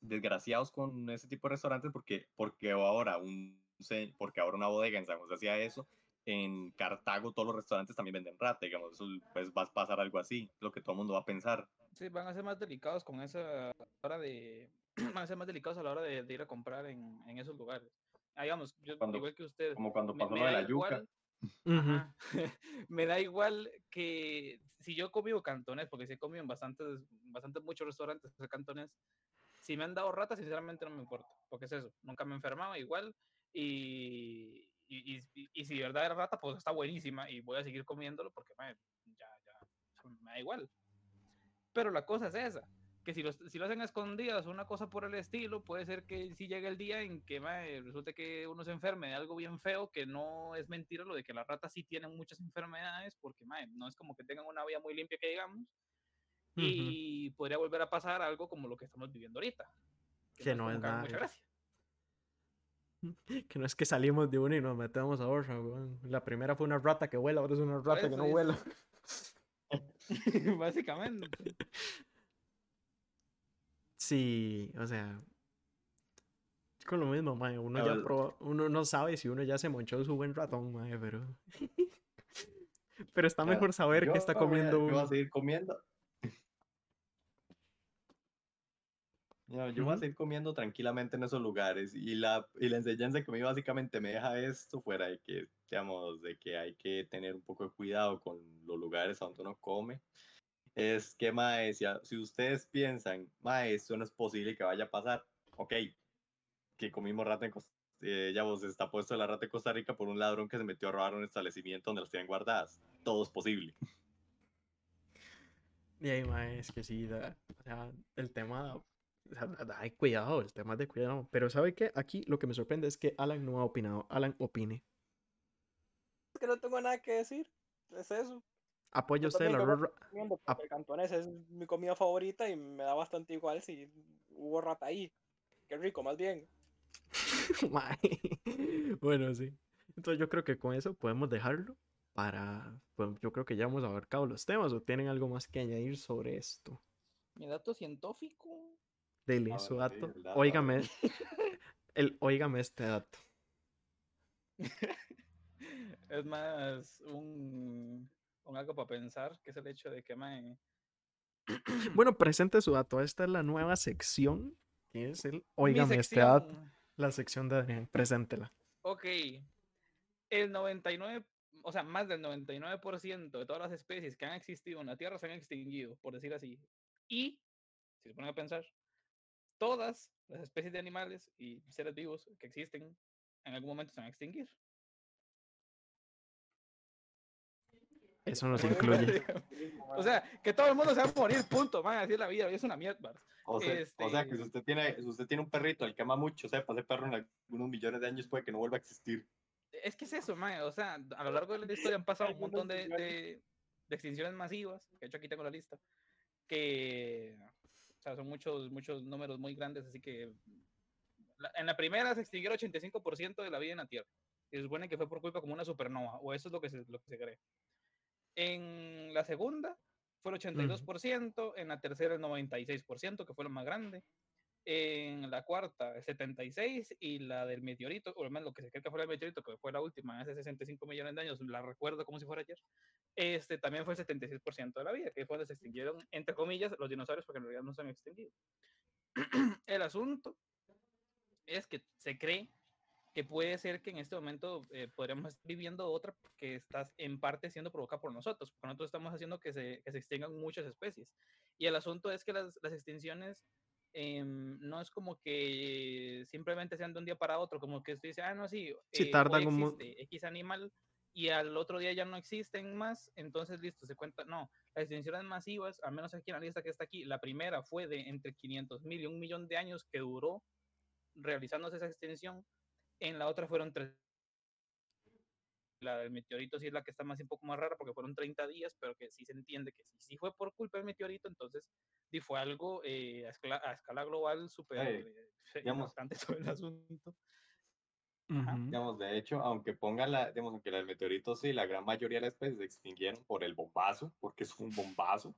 desgraciados con ese tipo de restaurantes porque, porque ahora un, porque ahora una bodega en San José hacía eso en Cartago todos los restaurantes también venden rata, digamos, eso pues va a pasar algo así, lo que todo el mundo va a pensar. Sí, van a ser más delicados con esa hora de, *clears throat* van a ser más delicados a la hora de, ir a comprar en, en, esos lugares. Ah, digamos, yo igual que usted. Como cuando pasó lo de la yuca. *laughs* me da igual que si yo he comido cantones, porque si he comido en bastantes, bastantes muchos restaurantes de cantones, si me han dado ratas, sinceramente no me importa, porque es eso, nunca me he enfermado igual y, y, y, si de verdad era rata, pues está buenísima y voy a seguir comiéndolo porque ya, ya, me da igual. Pero la cosa es esa, que si, si lo hacen escondidas o una cosa por el estilo, puede ser que si llegue el día en que resulte que uno se enferme de algo bien feo, que no es mentira lo de que las ratas sí tienen muchas enfermedades, porque no es como que tengan una vida muy limpia que digamos, y podría volver a pasar algo como lo que estamos viviendo ahorita. Que, no, es nada. Muchas gracias. *laughs* Que no es que salimos de una y nos metemos a otra, La primera fue una rata que vuela, ahora es una rata que no vuela. *laughs* Básicamente. Sí, o sea. Con lo mismo, mae. Uno ya uno no sabe si uno ya se monchó su buen ratón, mae, pero. *laughs* pero está mejor saber que está comiendo uno. Yo a seguir comiendo. Yo, voy a seguir comiendo tranquilamente en esos lugares y la, y la enseñanza que a mí básicamente me deja esto fuera de que, digamos, de que hay que tener un poco de cuidado con los lugares donde uno come, es que, mae, si, si ustedes piensan, mae, esto no es posible que vaya a pasar, ok, que comimos rata en Costa eh, ya vos está puesto la rata de Costa Rica por un ladrón que se metió a robar un establecimiento donde las tienen guardadas. Todo es posible. Y ahí, mae, es que sí, o sea, el tema hay cuidado, el tema de cuidado. Pero ¿sabe qué? Aquí lo que me sorprende es que Alan no ha opinado. Alan opine. Es que no tengo nada que decir. Es eso. Apoya usted el arroz. El cantonés es mi comida favorita y me da bastante igual si hubo rata ahí. Qué rico, más bien. *laughs* bueno, sí. Entonces yo creo que con eso podemos dejarlo para... Pues, yo creo que ya hemos abarcado los temas o tienen algo más que añadir sobre esto. Mi dato científico Dele A su dato. Óigame, *laughs* el, óigame este dato. *laughs* es más un, un algo para pensar, que es el hecho de que mae, *clears throat* Bueno, presente su dato. Esta es la nueva sección, que es el óigame este dato. La sección de Adrián. Preséntela. Ok. El 99, o sea, más del 99% de todas las especies que han existido en la Tierra se han extinguido, por decir así. Y, si se ponen a pensar, todas las especies de animales y seres vivos que existen en algún momento se van a extinguir. Eso nos *laughs* incluye. o sea, que todo el mundo se va a morir, punto, man, así es la vida, es una mierda. O sea, o sea, que si Este- usted, tiene, si usted tiene un perrito al que ama mucho, sepa, ese perro en algunos millones de años puede que no vuelva a existir. Es que es eso, man. O sea, a lo largo de la historia han pasado un montón de, de- de extinciones masivas. De hecho aquí tengo la lista. Que, o sea, son muchos, muchos números muy grandes. Así que la- en la primera se extinguió el 85% de la vida en la Tierra. Y se supone que fue por culpa como una supernova. O eso es lo que se, lo que se cree. En la segunda fue el 82%. En la tercera el 96%, que fue lo más grande. En la cuarta, el 76, y la del meteorito, o al menos lo que se cree que fue el meteorito, que fue la última hace 65 millones de años, la recuerdo como si fuera ayer, este también fue el 76% de la vida, que fue donde se extinguieron, entre comillas, los dinosaurios, porque en realidad no se han extinguido. *clears throat* el asunto es que se cree que puede ser que en este momento eh, podríamos estar viviendo otra que está en parte siendo provocada por nosotros, porque nosotros estamos haciendo que se, que se extingan muchas especies. Y el asunto es que las, las extinciones em, no es como que simplemente sean de un día para otro, como que usted dice, ah, no, sí, Sí, eh, tardan hoy un mo- existe X animal y al otro día ya no existen más, entonces listo, se cuenta, no, las extinciones masivas, al menos aquí en la lista que está aquí, la primera fue de entre 500 mil y un millón de años que duró realizándose esa extinción, en la otra fueron tres. La del meteorito sí es la que está más un poco más rara porque fueron 30 días, pero que sí se entiende que si sí fue por culpa del meteorito, entonces sí fue algo eh, a, escala, a escala global súper Eh, importante *laughs* sobre el asunto. Digamos, de hecho, aunque pongan la, digamos, aunque el meteorito sí, la gran mayoría de las especies se extinguieron por el bombazo, porque es un bombazo.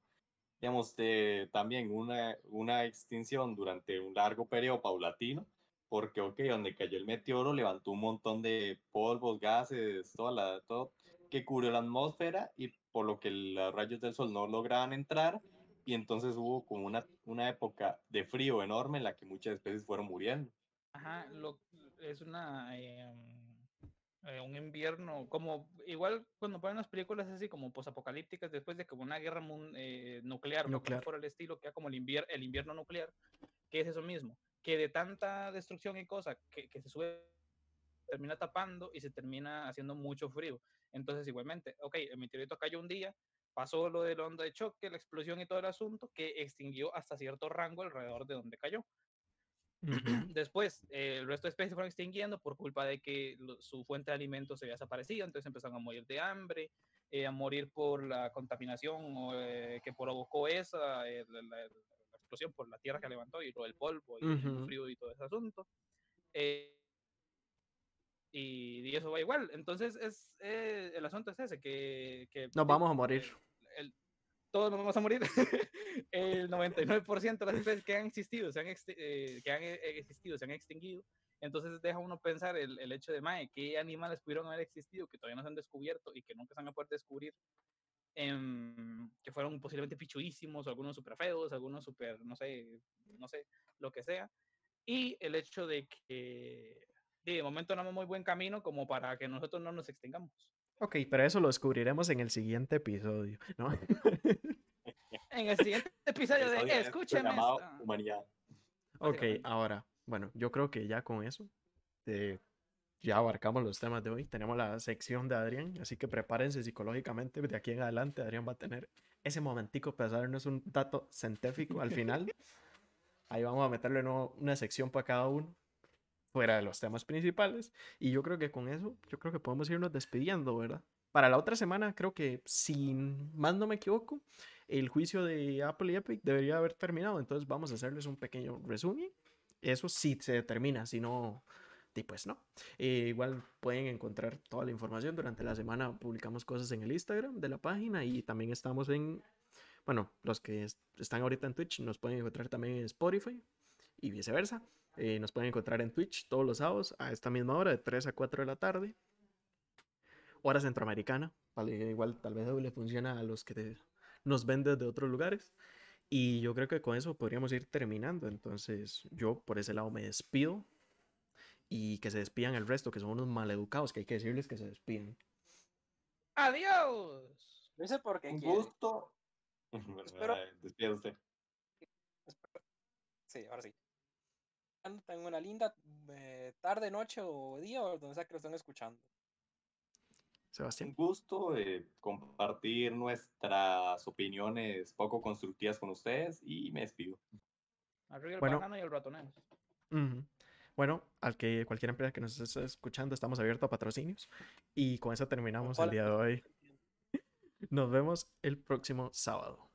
Digamos, de, también una, una extinción durante un largo periodo paulatino, porque, ok, donde cayó el meteoro levantó un montón de polvos, gases, toda la, todo, que cubrió la atmósfera y por lo que los rayos del sol no lograban entrar, y entonces hubo como una, una época de frío enorme en la que muchas especies fueron muriendo. Ajá, lo, es una em, eh, un invierno, como igual cuando ponen las películas así como posapocalípticas después de como una guerra eh, nuclear, cosas Nuclear. por el estilo, que como el, invier- el invierno nuclear, que es eso mismo, que de tanta destrucción y cosa que, que se sube, termina tapando y se termina haciendo mucho frío. Entonces, igualmente, ok, el meteorito cayó un día, pasó lo de la onda de choque, la explosión y todo el asunto, que extinguió hasta cierto rango alrededor de donde cayó. *clears throat* Después, eh, el resto de especies fueron extinguiendo por culpa de que lo- su fuente de alimento se había desaparecido, entonces empezaron a morir de hambre, eh, a morir por la contaminación eh, que provocó esa, eh, la, la- la explosión por la tierra que levantó y lo del polvo y el Ujú. frío y todo ese asunto. Eh, y, y eso va igual. Entonces, es, eh, el asunto es ese, que... que Nos vamos a morir. el- el- todos nos vamos a morir. *laughs* el 99% de las especies que han existido, se han, eh, que han eh, existido, se han extinguido. Entonces deja uno pensar el, el hecho de, mae, ¿qué animales pudieron haber existido que todavía no se han descubierto y que nunca se van a poder descubrir? em, que fueron posiblemente pichudísimos, algunos súper feos, algunos súper, no sé, no sé, lo que sea. Y el hecho de que de momento no vamos muy buen camino como para que nosotros no nos extingamos. Ok, pero eso lo descubriremos en el siguiente episodio, ¿no? En el siguiente *laughs* episodio de Episodio de esto. Humanidad. Ok, ahora, bueno, yo creo que ya con eso eh, ya abarcamos los temas de hoy. Tenemos la sección de Adrián, así que prepárense psicológicamente. De aquí en adelante, Adrián va a tener ese momentico para darnos un dato científico al final. *laughs* Ahí vamos a meterle nuevo una sección para cada uno, fuera de los temas principales. Y yo creo que con eso, yo creo que podemos irnos despidiendo, ¿verdad? Para la otra semana, creo que, si más no me equivoco, el juicio de Apple y Epic debería haber terminado. Entonces vamos a hacerles un pequeño resumen. Eso sí se termina, si no, pues no. Eh, igual pueden encontrar toda la información. Durante la semana publicamos cosas en el Instagram de la página y también estamos en, bueno, los que est- están ahorita en Twitch nos pueden encontrar también en Spotify. y viceversa. Eh, nos pueden encontrar en Twitch todos los sábados a esta misma hora, de 3 a 4 de la tarde. Hora centroamericana. Vale, igual tal vez le funciona a los que nos ven desde otros lugares. Y yo creo que con eso podríamos ir terminando. Entonces yo por ese lado me despido. Y que se despidan el resto, que son unos maleducados, que hay que decirles que se despidan. Adiós. No sé por qué. Un gusto. *laughs* Espero... Despide usted. Sí, ahora sí. Tengan una linda eh, tarde, noche o día, o donde sea que lo estén escuchando. Sebastián. Un gusto eh, compartir nuestras opiniones poco constructivas con ustedes y me despido. Arriba el Bueno. banano y el ratonero. Bueno, al que cualquier empresa que nos esté escuchando, estamos abiertos a patrocinios. Y con eso terminamos el día de hoy. Nos vemos el próximo sábado.